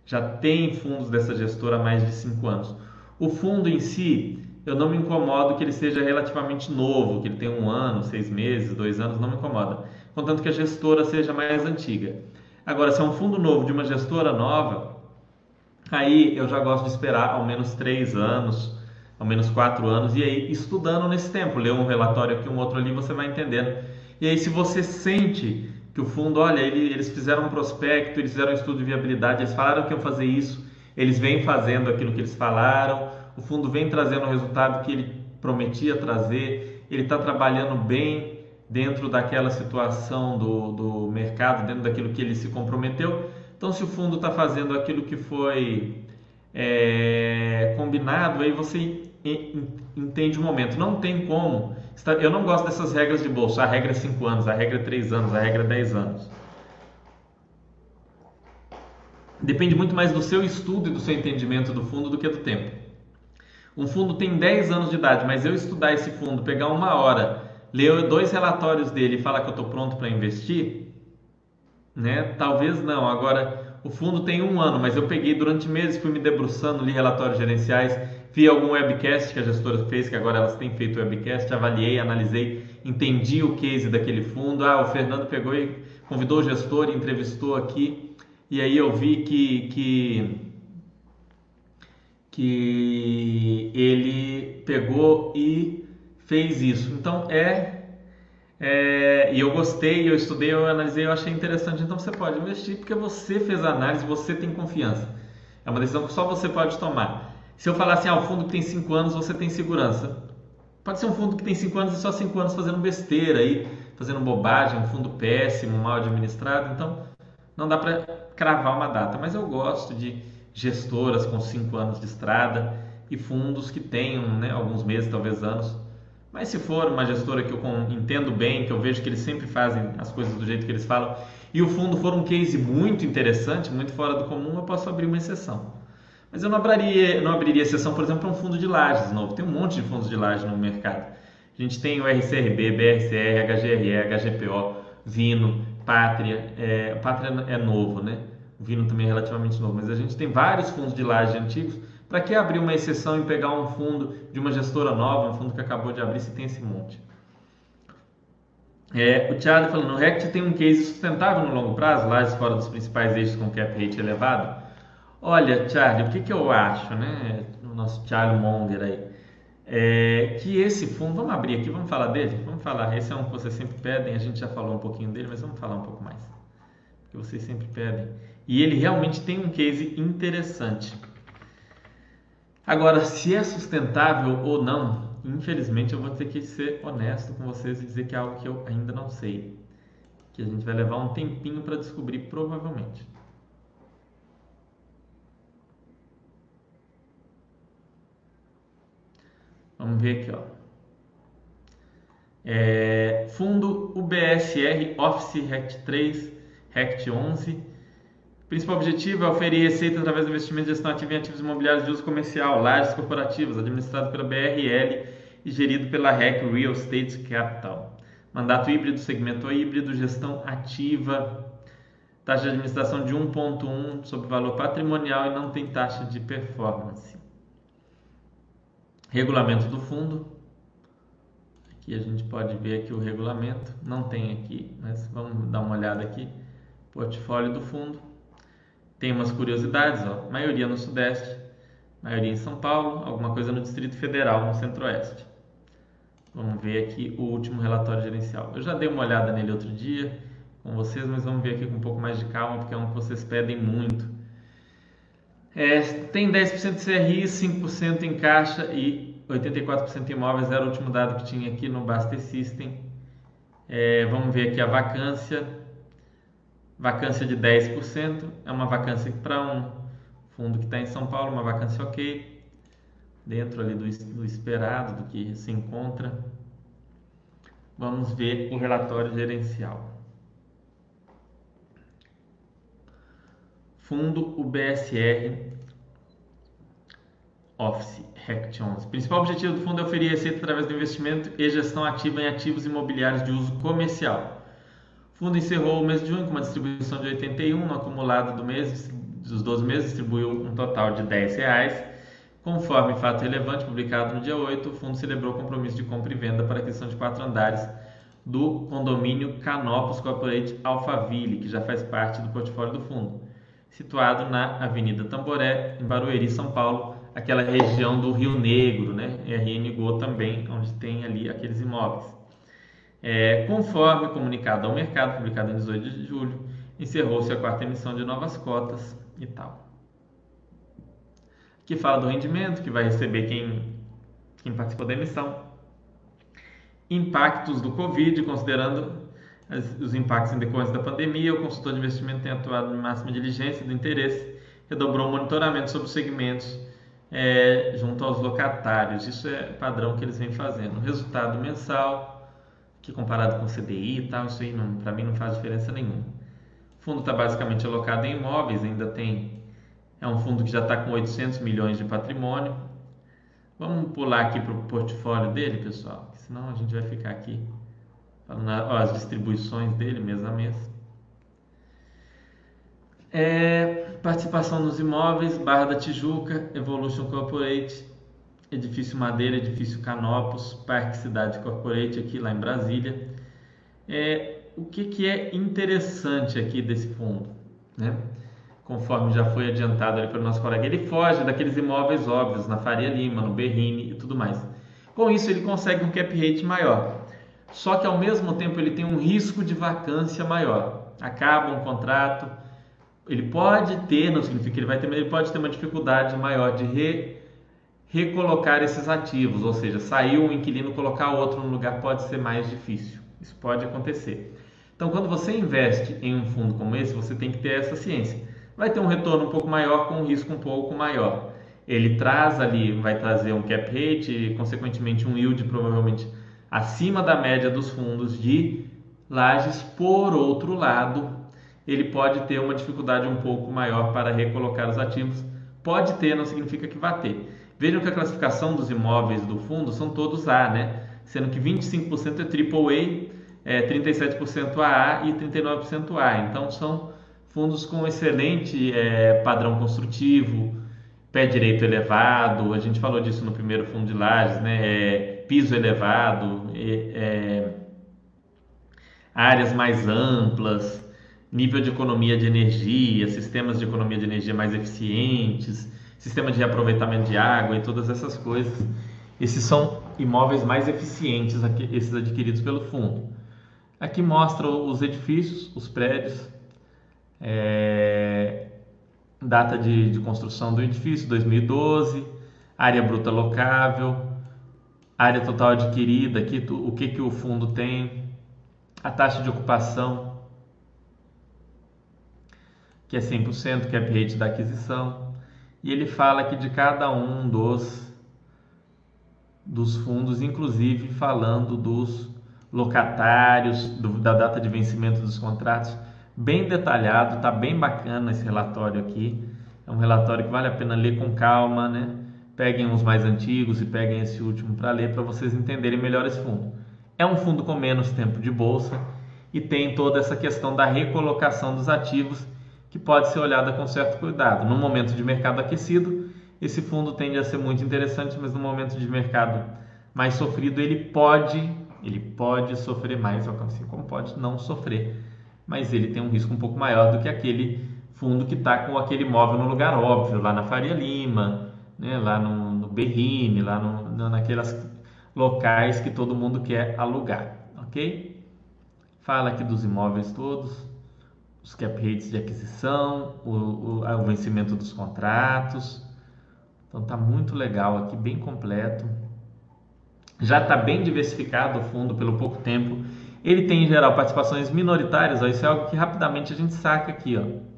já tem fundos dessa gestora há mais de 5 anos. O fundo em si, eu não me incomodo que ele seja relativamente novo, que ele tenha um ano, seis meses, dois anos, não me incomoda contanto que a gestora seja mais antiga. Agora, se é um fundo novo de uma gestora nova, aí eu já gosto de esperar ao menos três anos, ao menos quatro anos, e aí estudando nesse tempo, ler um relatório aqui, um outro ali, você vai entendendo. E aí, se você sente que o fundo, olha, eles fizeram um prospecto, eles fizeram um estudo de viabilidade, eles falaram que iam fazer isso, eles vêm fazendo aquilo que eles falaram, o fundo vem trazendo o resultado que ele prometia trazer, ele está trabalhando bem dentro daquela situação do, do mercado, dentro daquilo que ele se comprometeu. Então, se o fundo está fazendo aquilo que foi é, combinado, aí você entende o momento. Não tem como. Eu não gosto dessas regras de bolsa. A regra é 5 anos, a regra é 3 anos, a regra é 10 anos. Depende muito mais do seu estudo e do seu entendimento do fundo do que do tempo. Um fundo tem 10 anos de idade, mas eu estudar esse fundo, pegar uma hora ler dois relatórios dele e falar que eu estou pronto para investir, né? Talvez não. Agora, o fundo tem um ano, mas eu peguei durante meses, fui me debruçando, li relatórios gerenciais, vi algum webcast que a gestora fez, que agora elas têm feito webcast, avaliei, analisei, entendi o case daquele fundo. Ah, o Fernando pegou e convidou o gestor entrevistou aqui, e aí eu vi que, que, que ele pegou e fez isso. Então é, é, e eu gostei, eu estudei, eu analisei, eu achei interessante. Então você pode investir porque você fez a análise, você tem confiança. É uma decisão que só você pode tomar. Se eu falar assim, ah, o fundo que tem 5 anos, você tem segurança. Pode ser um fundo que tem 5 anos e só 5 anos fazendo besteira aí, fazendo bobagem, um fundo péssimo, mal administrado. Então, não dá para cravar uma data. Mas eu gosto de gestoras com 5 anos de estrada e fundos que tenham né, alguns meses, talvez anos mas se for uma gestora que eu entendo bem, que eu vejo que eles sempre fazem as coisas do jeito que eles falam, e o fundo for um case muito interessante, muito fora do comum, eu posso abrir uma exceção. Mas eu não abriria, não abriria exceção, por exemplo, para um fundo de lajes novo. Tem um monte de fundos de lajes no mercado. A gente tem o RCRB, BRCR, HGRE, HGPO, Vino, Pátria. É, Pátria é novo, né? O Vino também é relativamente novo, mas a gente tem vários fundos de lajes antigos para que abrir uma exceção e pegar um fundo de uma gestora nova, um fundo que acabou de abrir, se tem esse monte? É, o Thiago falando, o RECT tem um case sustentável no longo prazo, lajes fora dos principais eixos com cap rate elevado? Olha, Thiago, o que, que eu acho, né? O nosso Thiago Monger aí. É, que esse fundo, vamos abrir aqui, vamos falar dele? Vamos falar, esse é um que vocês sempre pedem, a gente já falou um pouquinho dele, mas vamos falar um pouco mais. Que vocês sempre pedem. E ele realmente tem um case interessante Agora, se é sustentável ou não, infelizmente eu vou ter que ser honesto com vocês e dizer que é algo que eu ainda não sei. Que a gente vai levar um tempinho para descobrir, provavelmente. Vamos ver aqui, ó. É, fundo UBSR Office Rect 3, Rect 11. Principal objetivo é oferir receita através do investimento de gestão ativa em ativos imobiliários de uso comercial, lajes corporativas, administrado pela BRL e gerido pela REC Real Estate Capital. Mandato híbrido, segmento híbrido, gestão ativa, taxa de administração de 1,1 sobre valor patrimonial e não tem taxa de performance. Regulamento do fundo. Aqui a gente pode ver aqui o regulamento. Não tem aqui, mas vamos dar uma olhada aqui. Portfólio do fundo. Tem umas curiosidades, ó. Maioria no Sudeste, maioria em São Paulo, alguma coisa no Distrito Federal, no Centro-Oeste. Vamos ver aqui o último relatório gerencial. Eu já dei uma olhada nele outro dia com vocês, mas vamos ver aqui com um pouco mais de calma, porque é um que vocês pedem muito. É, tem 10% de CRI, 5% em caixa e 84% em imóveis, era o último dado que tinha aqui no Baster System. É, vamos ver aqui a vacância. Vacância de 10%, é uma vacância para um fundo que está em São Paulo, uma vacância ok, dentro ali do, do esperado, do que se encontra. Vamos ver o relatório gerencial. Fundo UBSR Office Rect 11. O principal objetivo do fundo é oferir receita através do investimento e gestão ativa em ativos imobiliários de uso comercial. O fundo encerrou o mês de junho com uma distribuição de 81, no acumulado do mês, dos 12 meses distribuiu um total de 10 reais. Conforme fato relevante publicado no dia 8, o fundo celebrou compromisso de compra e venda para aquisição de quatro andares do condomínio Canopus Corporate Alphaville, que já faz parte do portfólio do fundo situado na Avenida Tamboré, em Barueri, São Paulo, aquela região do Rio Negro, né? RN Go também, onde tem ali aqueles imóveis. É, conforme comunicado ao mercado, publicado em 18 de julho, encerrou-se a quarta emissão de novas cotas e tal. Aqui fala do rendimento que vai receber quem, quem participou da emissão. Impactos do Covid, considerando os impactos em decorrência da pandemia, o consultor de investimento tem atuado em máxima diligência do interesse, redobrou o monitoramento sobre os segmentos é, junto aos locatários. Isso é padrão que eles vêm fazendo. Resultado mensal, que comparado com o CDI e tal, isso aí para mim não faz diferença nenhuma. O fundo está basicamente alocado em imóveis, ainda tem. É um fundo que já está com 800 milhões de patrimônio. Vamos pular aqui para o portfólio dele, pessoal, senão a gente vai ficar aqui as distribuições dele mês a mês. É, participação nos imóveis, Barra da Tijuca, Evolution Corporate, Edifício Madeira, Edifício Canopus, Parque Cidade Corporate aqui lá em Brasília. É, o que, que é interessante aqui desse fundo, né? Conforme já foi adiantado ali pelo nosso colega, ele foge daqueles imóveis óbvios na Faria Lima, no Berrini e tudo mais. Com isso, ele consegue um cap rate maior só que ao mesmo tempo ele tem um risco de vacância maior. Acaba um contrato, ele pode ter, não significa que ele vai ter, mas ele pode ter uma dificuldade maior de re, recolocar esses ativos, ou seja, sair um inquilino, colocar outro no lugar pode ser mais difícil. Isso pode acontecer. Então, quando você investe em um fundo como esse, você tem que ter essa ciência. Vai ter um retorno um pouco maior com um risco um pouco maior. Ele traz ali, vai trazer um cap rate consequentemente, um yield provavelmente acima da média dos fundos de lajes. Por outro lado, ele pode ter uma dificuldade um pouco maior para recolocar os ativos. Pode ter, não significa que vai ter. Vejam que a classificação dos imóveis do fundo são todos A, né? Sendo que 25% é AAA, é, 37% AA e 39% A. Então são fundos com excelente é, padrão construtivo, pé direito elevado. A gente falou disso no primeiro fundo de lajes, né? É, piso elevado, é, áreas mais amplas, nível de economia de energia, sistemas de economia de energia mais eficientes, sistema de reaproveitamento de água e todas essas coisas. Esses são imóveis mais eficientes, esses adquiridos pelo fundo. Aqui mostra os edifícios, os prédios, é, data de, de construção do edifício, 2012, área bruta locável, área total adquirida, aqui, o que, que o fundo tem, a taxa de ocupação, que é 100%, cap rate da aquisição, e ele fala que de cada um dos dos fundos, inclusive falando dos locatários, do, da data de vencimento dos contratos, bem detalhado, tá bem bacana esse relatório aqui. É um relatório que vale a pena ler com calma, né? Peguem os mais antigos e peguem esse último para ler para vocês entenderem melhor esse fundo. É um fundo com menos tempo de bolsa e tem toda essa questão da recolocação dos ativos que pode ser olhada com certo cuidado. No momento de mercado aquecido, esse fundo tende a ser muito interessante, mas no momento de mercado mais sofrido, ele pode, ele pode sofrer mais, assim como pode não sofrer, mas ele tem um risco um pouco maior do que aquele fundo que está com aquele imóvel no lugar óbvio, lá na Faria Lima, né, lá no, no Berrine, lá no, naquelas locais que todo mundo quer alugar, ok? Fala aqui dos imóveis todos, os cap rates de aquisição, o, o, o vencimento dos contratos, então tá muito legal aqui, bem completo. Já está bem diversificado o fundo pelo pouco tempo. Ele tem em geral participações minoritárias, ó, isso é algo que rapidamente a gente saca aqui, ó.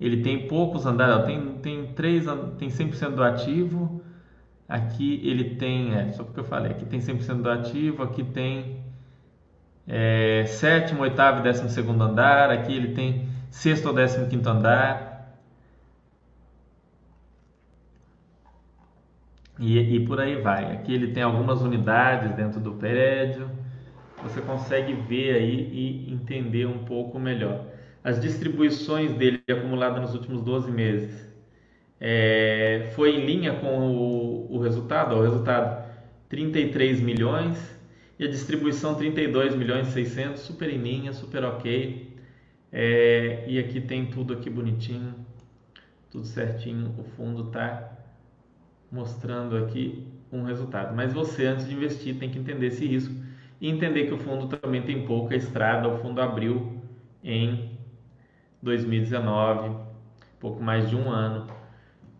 Ele tem poucos andares, ó, tem tem três, tem 100% do ativo. Aqui ele tem, é, só porque eu falei, aqui tem 100% do ativo, aqui tem é, sétimo, oitavo e décimo segundo andar, aqui ele tem sexto ou décimo quinto andar, E, e por aí vai. Aqui ele tem algumas unidades dentro do prédio. Você consegue ver aí e entender um pouco melhor. As distribuições dele acumuladas nos últimos 12 meses é, foi em linha com o, o resultado. O resultado 33 milhões e a distribuição 32 milhões 600, super em linha, super ok. É, e aqui tem tudo aqui bonitinho, tudo certinho. O fundo tá mostrando aqui um resultado. Mas você, antes de investir, tem que entender esse risco e entender que o fundo também tem pouca estrada. O fundo abriu em 2019, pouco mais de um ano,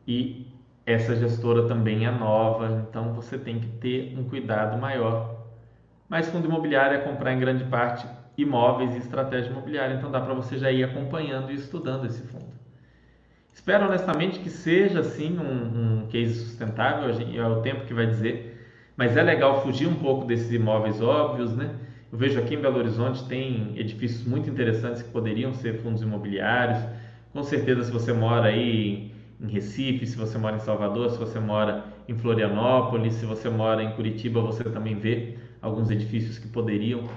e essa gestora também é nova, então você tem que ter um cuidado maior. Mas fundo imobiliário é comprar em grande parte imóveis e estratégia imobiliária, então dá para você já ir acompanhando e estudando esse fundo. Espero honestamente que seja assim um, um case sustentável, é o tempo que vai dizer, mas é legal fugir um pouco desses imóveis óbvios, né? Eu vejo aqui em Belo Horizonte tem edifícios muito interessantes que poderiam ser fundos imobiliários. Com certeza, se você mora aí em Recife, se você mora em Salvador, se você mora em Florianópolis, se você mora em Curitiba, você também vê alguns edifícios que poderiam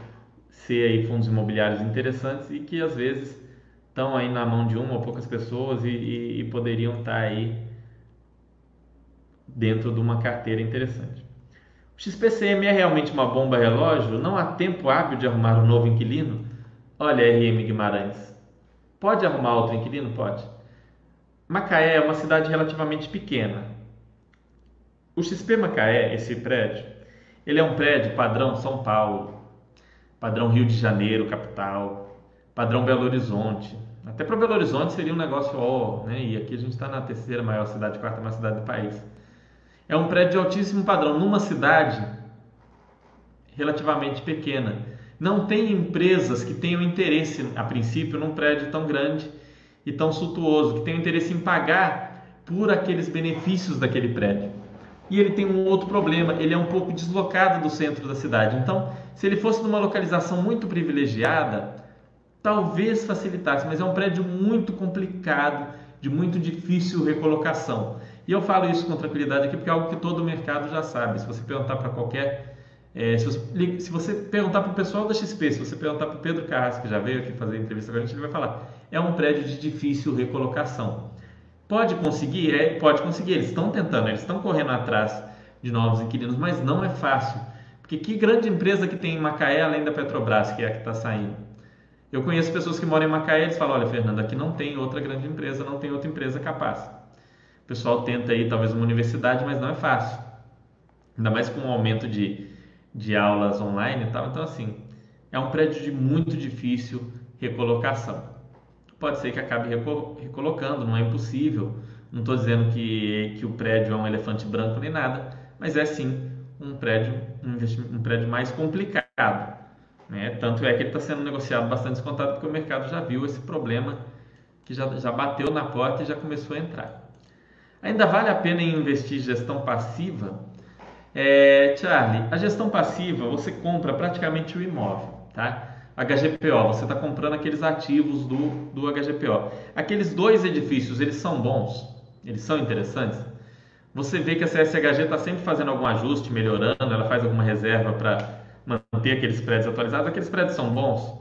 ser aí fundos imobiliários interessantes e que às vezes estão aí na mão de uma ou poucas pessoas e, e, e poderiam estar tá aí dentro de uma carteira interessante. XPCM é realmente uma bomba relógio? Não há tempo hábil de arrumar um novo inquilino? Olha, RM Guimarães. Pode arrumar outro inquilino? Pode. Macaé é uma cidade relativamente pequena. O XP Macaé, esse prédio, ele é um prédio padrão São Paulo, padrão Rio de Janeiro, capital, padrão Belo Horizonte, até para Belo Horizonte seria um negócio ó, né? E aqui a gente está na terceira maior cidade, quarta maior cidade do país. É um prédio de altíssimo padrão numa cidade relativamente pequena. Não tem empresas que tenham interesse, a princípio, num prédio tão grande e tão suntuoso, que tenham interesse em pagar por aqueles benefícios daquele prédio. E ele tem um outro problema, ele é um pouco deslocado do centro da cidade. Então, se ele fosse numa localização muito privilegiada, talvez facilitasse, mas é um prédio muito complicado, de muito difícil recolocação. E eu falo isso com tranquilidade aqui porque é algo que todo mercado já sabe. Se você perguntar para qualquer. É, se, você, se, você, perguntar para o pessoal da XP, se você perguntar para o Pedro Carras, que já veio aqui fazer entrevista com a gente, ele vai falar: é um prédio de difícil recolocação. Pode conseguir? É, pode conseguir. Eles estão tentando, eles estão correndo atrás de novos inquilinos, mas não é fácil. Porque que grande empresa que tem em Macaé, além da Petrobras, que é a que está saindo? Eu conheço pessoas que moram em Macaé e eles falam: olha, Fernando, aqui não tem outra grande empresa, não tem outra empresa capaz. Pessoal tenta aí talvez uma universidade, mas não é fácil. Ainda mais com o aumento de, de aulas online e tal. Então, assim, é um prédio de muito difícil recolocação. Pode ser que acabe recolocando, não é impossível. Não estou dizendo que, que o prédio é um elefante branco nem nada, mas é sim um prédio, um, um prédio mais complicado. Né? Tanto é que ele está sendo negociado bastante descontado porque o mercado já viu esse problema que já, já bateu na porta e já começou a entrar. Ainda vale a pena investir em gestão passiva? É, Charlie, a gestão passiva você compra praticamente o imóvel, tá? HGPO, você está comprando aqueles ativos do, do HGPO. Aqueles dois edifícios, eles são bons? Eles são interessantes? Você vê que a CSHG está sempre fazendo algum ajuste, melhorando, ela faz alguma reserva para manter aqueles prédios atualizados. Aqueles prédios são bons?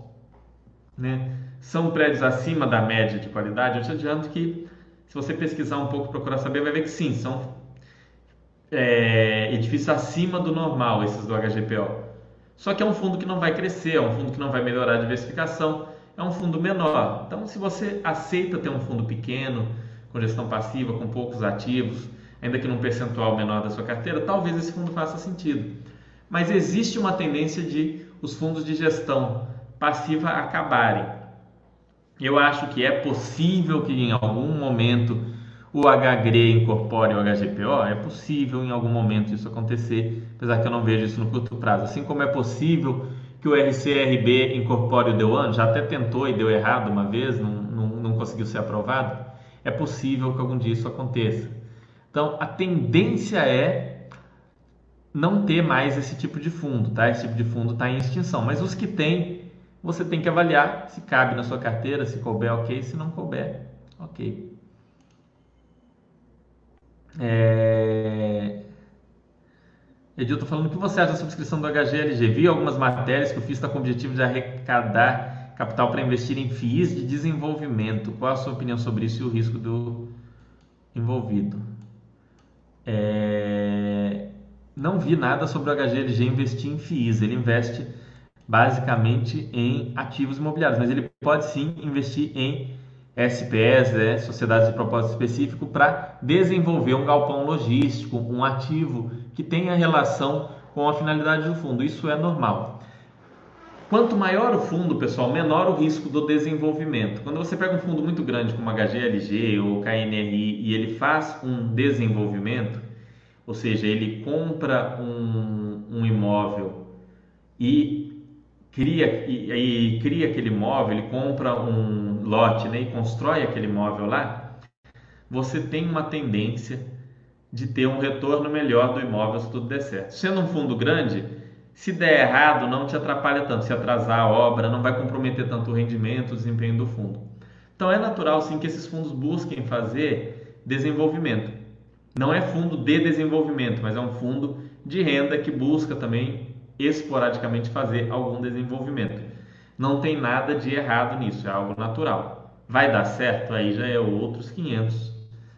Né? São prédios acima da média de qualidade? Eu te adianto que, se você pesquisar um pouco, procurar saber, vai ver que sim, são é, edifícios acima do normal, esses do HGPO. Só que é um fundo que não vai crescer, é um fundo que não vai melhorar a diversificação, é um fundo menor. Então, se você aceita ter um fundo pequeno, com gestão passiva, com poucos ativos, ainda que num percentual menor da sua carteira, talvez esse fundo faça sentido. Mas existe uma tendência de os fundos de gestão passiva acabarem. Eu acho que é possível que em algum momento o HGRE incorpore o HGPO? É possível em algum momento isso acontecer, apesar que eu não vejo isso no curto prazo. Assim como é possível que o RCRB incorpore o DEUAN, já até tentou e deu errado uma vez, não, não, não conseguiu ser aprovado, é possível que algum dia isso aconteça. Então, a tendência é não ter mais esse tipo de fundo, tá? Esse tipo de fundo está em extinção, mas os que tem, você tem que avaliar se cabe na sua carteira, se couber, ok, se não couber, ok. É... Edil, falando o que você acha da subscrição do HGLG? Vi algumas matérias que o FIS está com o objetivo de arrecadar capital para investir em FIIs de desenvolvimento. Qual a sua opinião sobre isso e o risco do envolvido? É... Não vi nada sobre o HGLG investir em FIIs. Ele investe basicamente em ativos imobiliários, mas ele pode sim investir em SPS, né, sociedades de propósito específico, para desenvolver um galpão logístico, um ativo que tenha relação com a finalidade do fundo. Isso é normal. Quanto maior o fundo, pessoal, menor o risco do desenvolvimento. Quando você pega um fundo muito grande como HGLG ou KNRI e ele faz um desenvolvimento, ou seja, ele compra um, um imóvel e cria e, e, cria aquele imóvel, ele compra um lote né, e constrói aquele imóvel lá, você tem uma tendência de ter um retorno melhor do imóvel se tudo der certo. Sendo um fundo grande, se der errado, não te atrapalha tanto. Se atrasar a obra, não vai comprometer tanto o rendimento, o desempenho do fundo. Então é natural sim que esses fundos busquem fazer desenvolvimento. Não é fundo de desenvolvimento, mas é um fundo de renda que busca também esporadicamente fazer algum desenvolvimento. Não tem nada de errado nisso, é algo natural. Vai dar certo? Aí já é outros 500.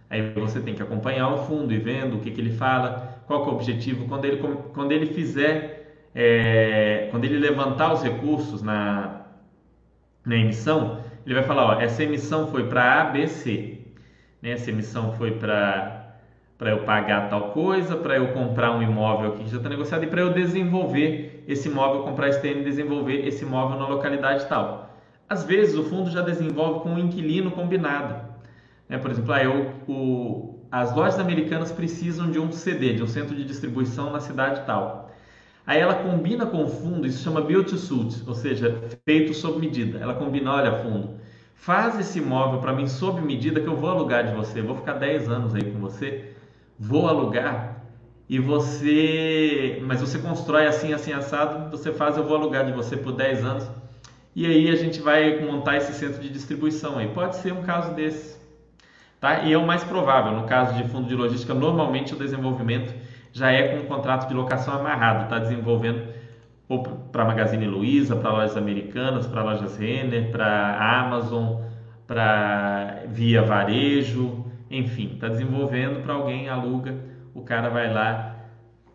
Aí você tem que acompanhar o fundo e vendo o que, que ele fala, qual é o objetivo. Quando ele, quando ele fizer, é, quando ele levantar os recursos na, na emissão, ele vai falar: ó, essa emissão foi para A, B, C. Né? Essa emissão foi para para eu pagar tal coisa, para eu comprar um imóvel aqui que já está negociado e para eu desenvolver esse imóvel, comprar esse terreno e desenvolver esse imóvel na localidade tal. Às vezes o fundo já desenvolve com um inquilino combinado. Né? Por exemplo, ah, eu, o, as lojas americanas precisam de um CD, de um centro de distribuição na cidade tal. Aí ela combina com o fundo, isso chama build to suit, ou seja, feito sob medida. Ela combina, olha fundo, faz esse imóvel para mim sob medida que eu vou alugar de você, vou ficar 10 anos aí com você vou alugar e você, mas você constrói assim, assim, assado, você faz, eu vou alugar de você por 10 anos e aí a gente vai montar esse centro de distribuição aí. Pode ser um caso desse, tá? E é o mais provável, no caso de fundo de logística, normalmente o desenvolvimento já é com um contrato de locação amarrado, tá desenvolvendo para Magazine Luiza, para lojas americanas, para lojas Renner, para Amazon, para Via Varejo, enfim, está desenvolvendo para alguém, aluga, o cara vai lá,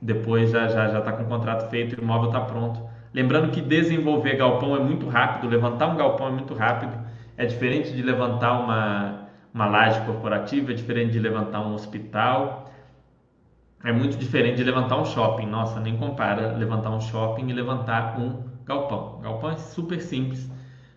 depois já já já está com o contrato feito o imóvel está pronto. Lembrando que desenvolver galpão é muito rápido, levantar um galpão é muito rápido, é diferente de levantar uma, uma laje corporativa, é diferente de levantar um hospital, é muito diferente de levantar um shopping. Nossa, nem compara levantar um shopping e levantar um galpão. galpão é super simples,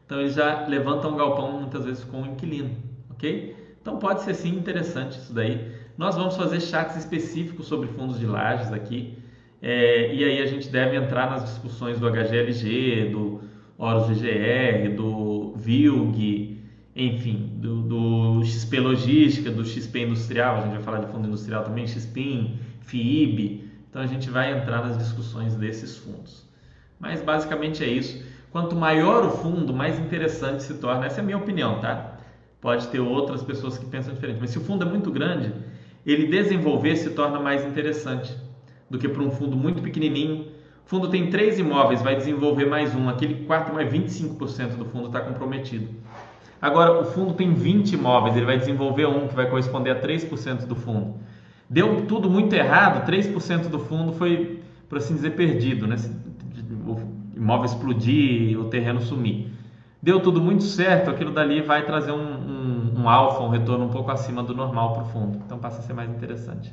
então eles já levantam um galpão muitas vezes com um inquilino, ok? Então pode ser sim interessante isso daí. Nós vamos fazer chats específicos sobre fundos de lajes aqui. É, e aí a gente deve entrar nas discussões do HGLG, do Horus VGR, do VILG, enfim, do, do, XP Logística, do XP Industrial, a gente vai falar de fundo industrial também, XPIN, FIIB. Então a gente vai entrar nas discussões desses fundos. Mas basicamente é isso. Quanto maior o fundo, mais interessante se torna. Essa é a minha opinião, tá? Pode ter outras pessoas que pensam diferente, mas se o fundo é muito grande, ele desenvolver se torna mais interessante do que para um fundo muito pequenininho. O fundo tem três imóveis, vai desenvolver mais um, aquele quarto mais 25% do fundo está comprometido. Agora, o fundo tem 20 imóveis, ele vai desenvolver um que vai corresponder a 3% do fundo. Deu tudo muito errado, 3% do fundo foi, por assim dizer, perdido, né? O imóvel explodir, o terreno sumir. Deu tudo muito certo, aquilo dali vai trazer um, um, um alfa, um retorno um pouco acima do normal para o fundo. Então passa a ser mais interessante.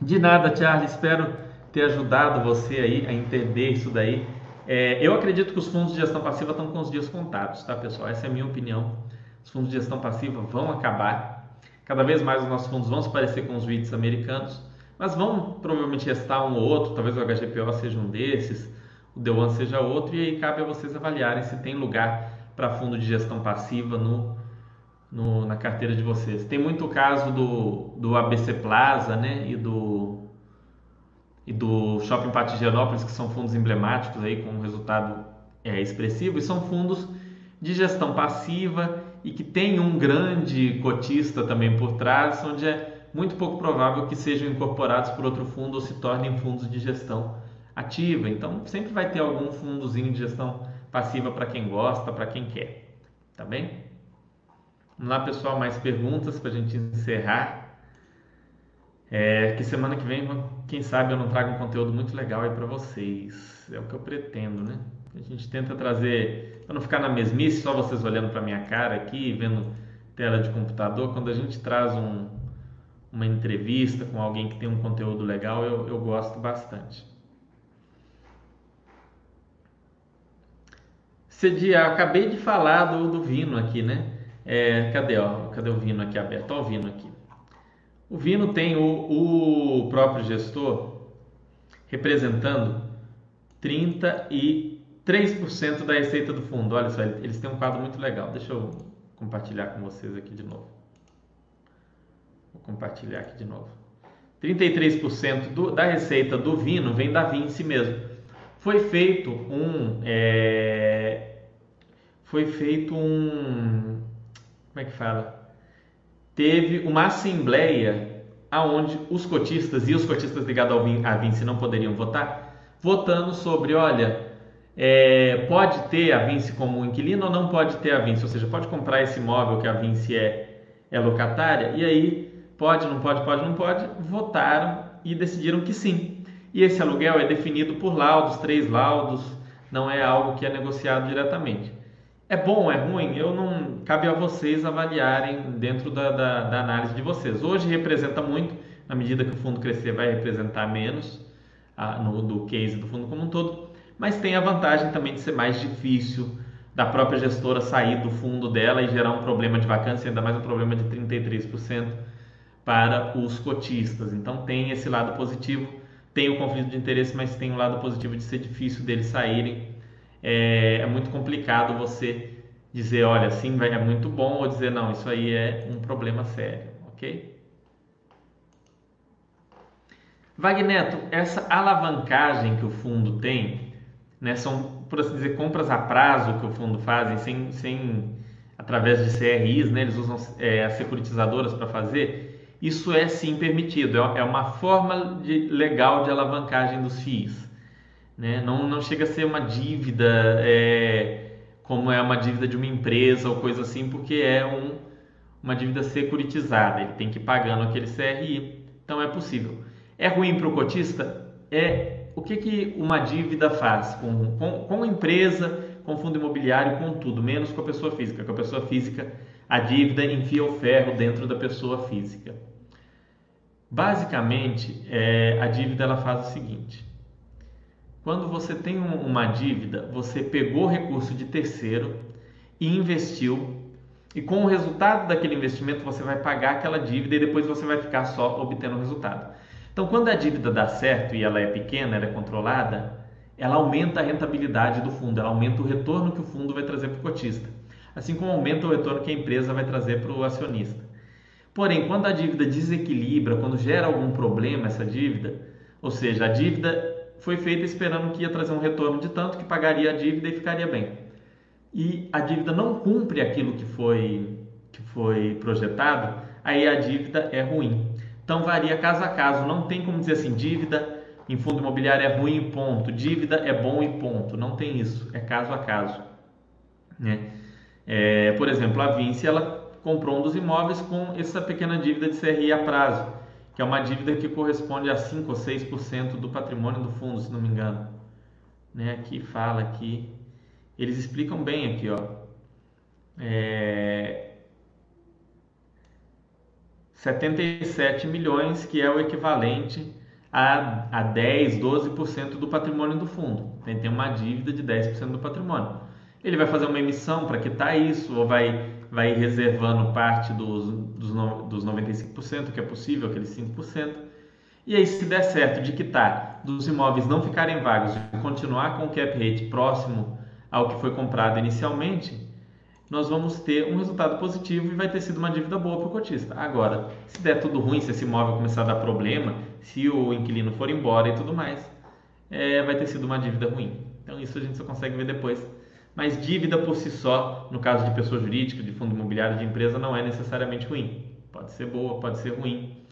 De nada, Charlie, espero ter ajudado você aí a entender isso daí. É, eu acredito que os fundos de gestão passiva estão com os dias contados, tá, pessoal? Essa é a minha opinião. Os fundos de gestão passiva vão acabar. Cada vez mais os nossos fundos vão se parecer com os REITs americanos, mas vão provavelmente restar um ou outro. Talvez o HGPO seja um desses, o One seja outro, e aí cabe a vocês avaliarem se tem lugar para fundo de gestão passiva no, no, na carteira de vocês. Tem muito caso do, do ABC Plaza né, e do e do Shopping Pátio que são fundos emblemáticos aí com um resultado é, expressivo, e são fundos de gestão passiva e que tem um grande cotista também por trás, onde é muito pouco provável que sejam incorporados por outro fundo ou se tornem fundos de gestão ativa. Então, sempre vai ter algum fundozinho de gestão passiva para quem gosta, para quem quer. Tá bem? Vamos lá, pessoal, mais perguntas para a gente encerrar. É, que semana que vem, quem sabe eu não trago um conteúdo muito legal aí para vocês. É o que eu pretendo, né? A gente tenta trazer, para não ficar na mesmice, só vocês olhando para minha cara aqui, vendo tela de computador. Quando a gente traz um, uma entrevista com alguém que tem um conteúdo legal, eu, eu gosto bastante. Acabei de falar do, do Vino aqui, né? É, cadê, ó? Cadê o Vino aqui aberto? Olha o Vino aqui. O Vino tem o, o próprio gestor representando 33% da receita do fundo. Olha só, eles têm um quadro muito legal. Deixa eu compartilhar com vocês aqui de novo. Vou compartilhar aqui de novo. 33% do, da receita do Vino vem da Vinci mesmo. Foi feito um. É, foi feito um. Como é que fala? teve uma assembleia aonde os cotistas e os cotistas ligados ao à Vinci não poderiam votar, votando sobre, olha, é, pode ter a Vinci como inquilino ou não pode ter a Vinci, ou seja, pode comprar esse imóvel que a Vinci é, é locatária, e aí pode, não pode, pode, não pode, votaram e decidiram que sim. E esse aluguel é definido por laudos, três laudos, não é algo que é negociado diretamente. É bom, é ruim? Eu não cabe a vocês avaliarem dentro da, da, da, análise de vocês. Hoje representa muito, na medida que o fundo crescer, vai representar menos no, do case do fundo como um todo, mas tem a vantagem também de ser mais difícil da própria gestora sair do fundo dela e gerar um problema de vacância, ainda mais um problema de 33% para os cotistas. Então tem esse lado positivo, tem o conflito de interesse, mas tem o lado positivo de ser difícil deles saírem é, é muito complicado você dizer, olha, sim, é muito bom, ou dizer, não, isso aí é um problema sério, ok? Wagneto, essa alavancagem que o fundo tem, né, são, por assim dizer, compras a prazo que o fundo faz, sem, sem através de CRIs, né, eles usam é, as securitizadoras para fazer, isso é sim permitido, é, é uma forma de, legal de alavancagem dos FIIs. Né? Não, não chega a ser uma dívida é, como é uma dívida de uma empresa ou coisa assim, porque é um, uma dívida securitizada, ele tem que ir pagando aquele CRI, então é possível. É ruim para o cotista? É. O que, que uma dívida faz com, com, com empresa, com fundo imobiliário, com tudo, menos com a pessoa física. Com a pessoa física, a dívida enfia o ferro dentro da pessoa física. Basicamente, é, a dívida ela faz o seguinte: quando você tem uma dívida, você pegou recurso de terceiro e investiu E com o resultado daquele investimento você vai pagar aquela dívida e depois você vai ficar só obtendo o resultado. Então, quando a dívida dá certo e ela é pequena, ela é controlada, ela aumenta a rentabilidade do fundo, ela aumenta o retorno que o fundo vai trazer para o cotista, assim como aumenta o retorno que a empresa vai trazer para o acionista. Porém, quando a dívida desequilibra, quando gera algum problema essa dívida, ou seja, a dívida foi feita esperando que ia trazer um retorno de tanto que pagaria a dívida e ficaria bem. E a dívida não cumpre aquilo que foi, que foi projetado, aí a dívida é ruim. Então varia caso a caso, não tem como dizer assim, dívida em fundo imobiliário é ruim ponto, dívida é bom e ponto. Não tem isso, é caso a caso. Né? É, por exemplo, a Vinci ela comprou um dos imóveis com essa pequena dívida de CRI a prazo, que é uma dívida que corresponde a 5 ou 6% do patrimônio do fundo, se não me engano. Né? Aqui fala aqui, eles explicam bem aqui, ó. É, 77 milhões, que é o equivalente a, a 10, 12% do patrimônio do fundo. Então, tem uma dívida de 10% do patrimônio. Ele vai fazer uma emissão para quitar isso ou vai, vai reservando parte dos, dos, dos 95%, que é possível, aqueles 5%. E aí, se der certo de quitar, dos imóveis não ficarem vagos e continuar com o cap rate próximo ao que foi comprado inicialmente, nós vamos ter um resultado positivo e vai ter sido uma dívida boa para o cotista. Agora, se der tudo ruim, se esse imóvel começar a dar problema, se o inquilino for embora e tudo mais, é, vai ter sido uma dívida ruim. Então isso a gente só consegue ver depois. Mas dívida por si só, no caso de pessoa jurídica, de fundo imobiliário, de empresa, não é necessariamente ruim. Pode ser boa, pode ser ruim.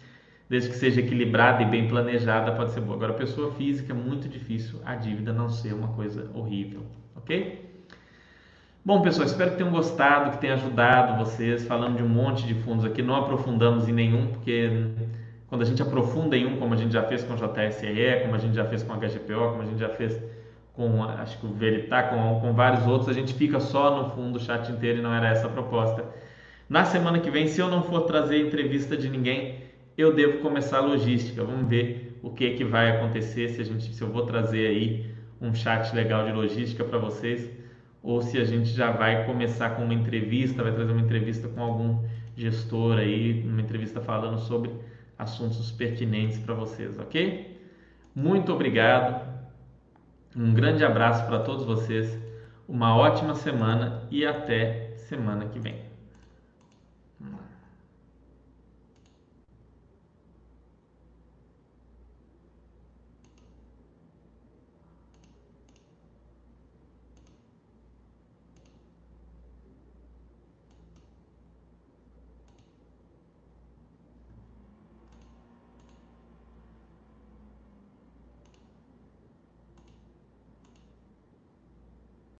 Desde que seja equilibrada e bem planejada, pode ser boa. Agora, pessoa física, é muito difícil a dívida não ser uma coisa horrível, ok? Bom, pessoal, espero que tenham gostado, que tenha ajudado vocês, falando de um monte de fundos aqui. Não aprofundamos em nenhum, porque quando a gente aprofunda em um, como a gente já fez com o JSE, como a gente já fez com a HGPO, como a gente já fez com, acho que o Veritá, com, com vários outros, a gente fica só no fundo o chat inteiro e não era essa a proposta. Na semana que vem, se eu não for trazer entrevista de ninguém, eu devo começar a logística. Vamos ver o que, que vai acontecer, se, a gente, se eu vou trazer aí um chat legal de logística para vocês ou se a gente já vai começar com uma entrevista, vai trazer uma entrevista com algum gestor aí, uma entrevista falando sobre assuntos pertinentes para vocês, ok? Muito obrigado, um grande abraço para todos vocês, uma ótima semana e até semana que vem.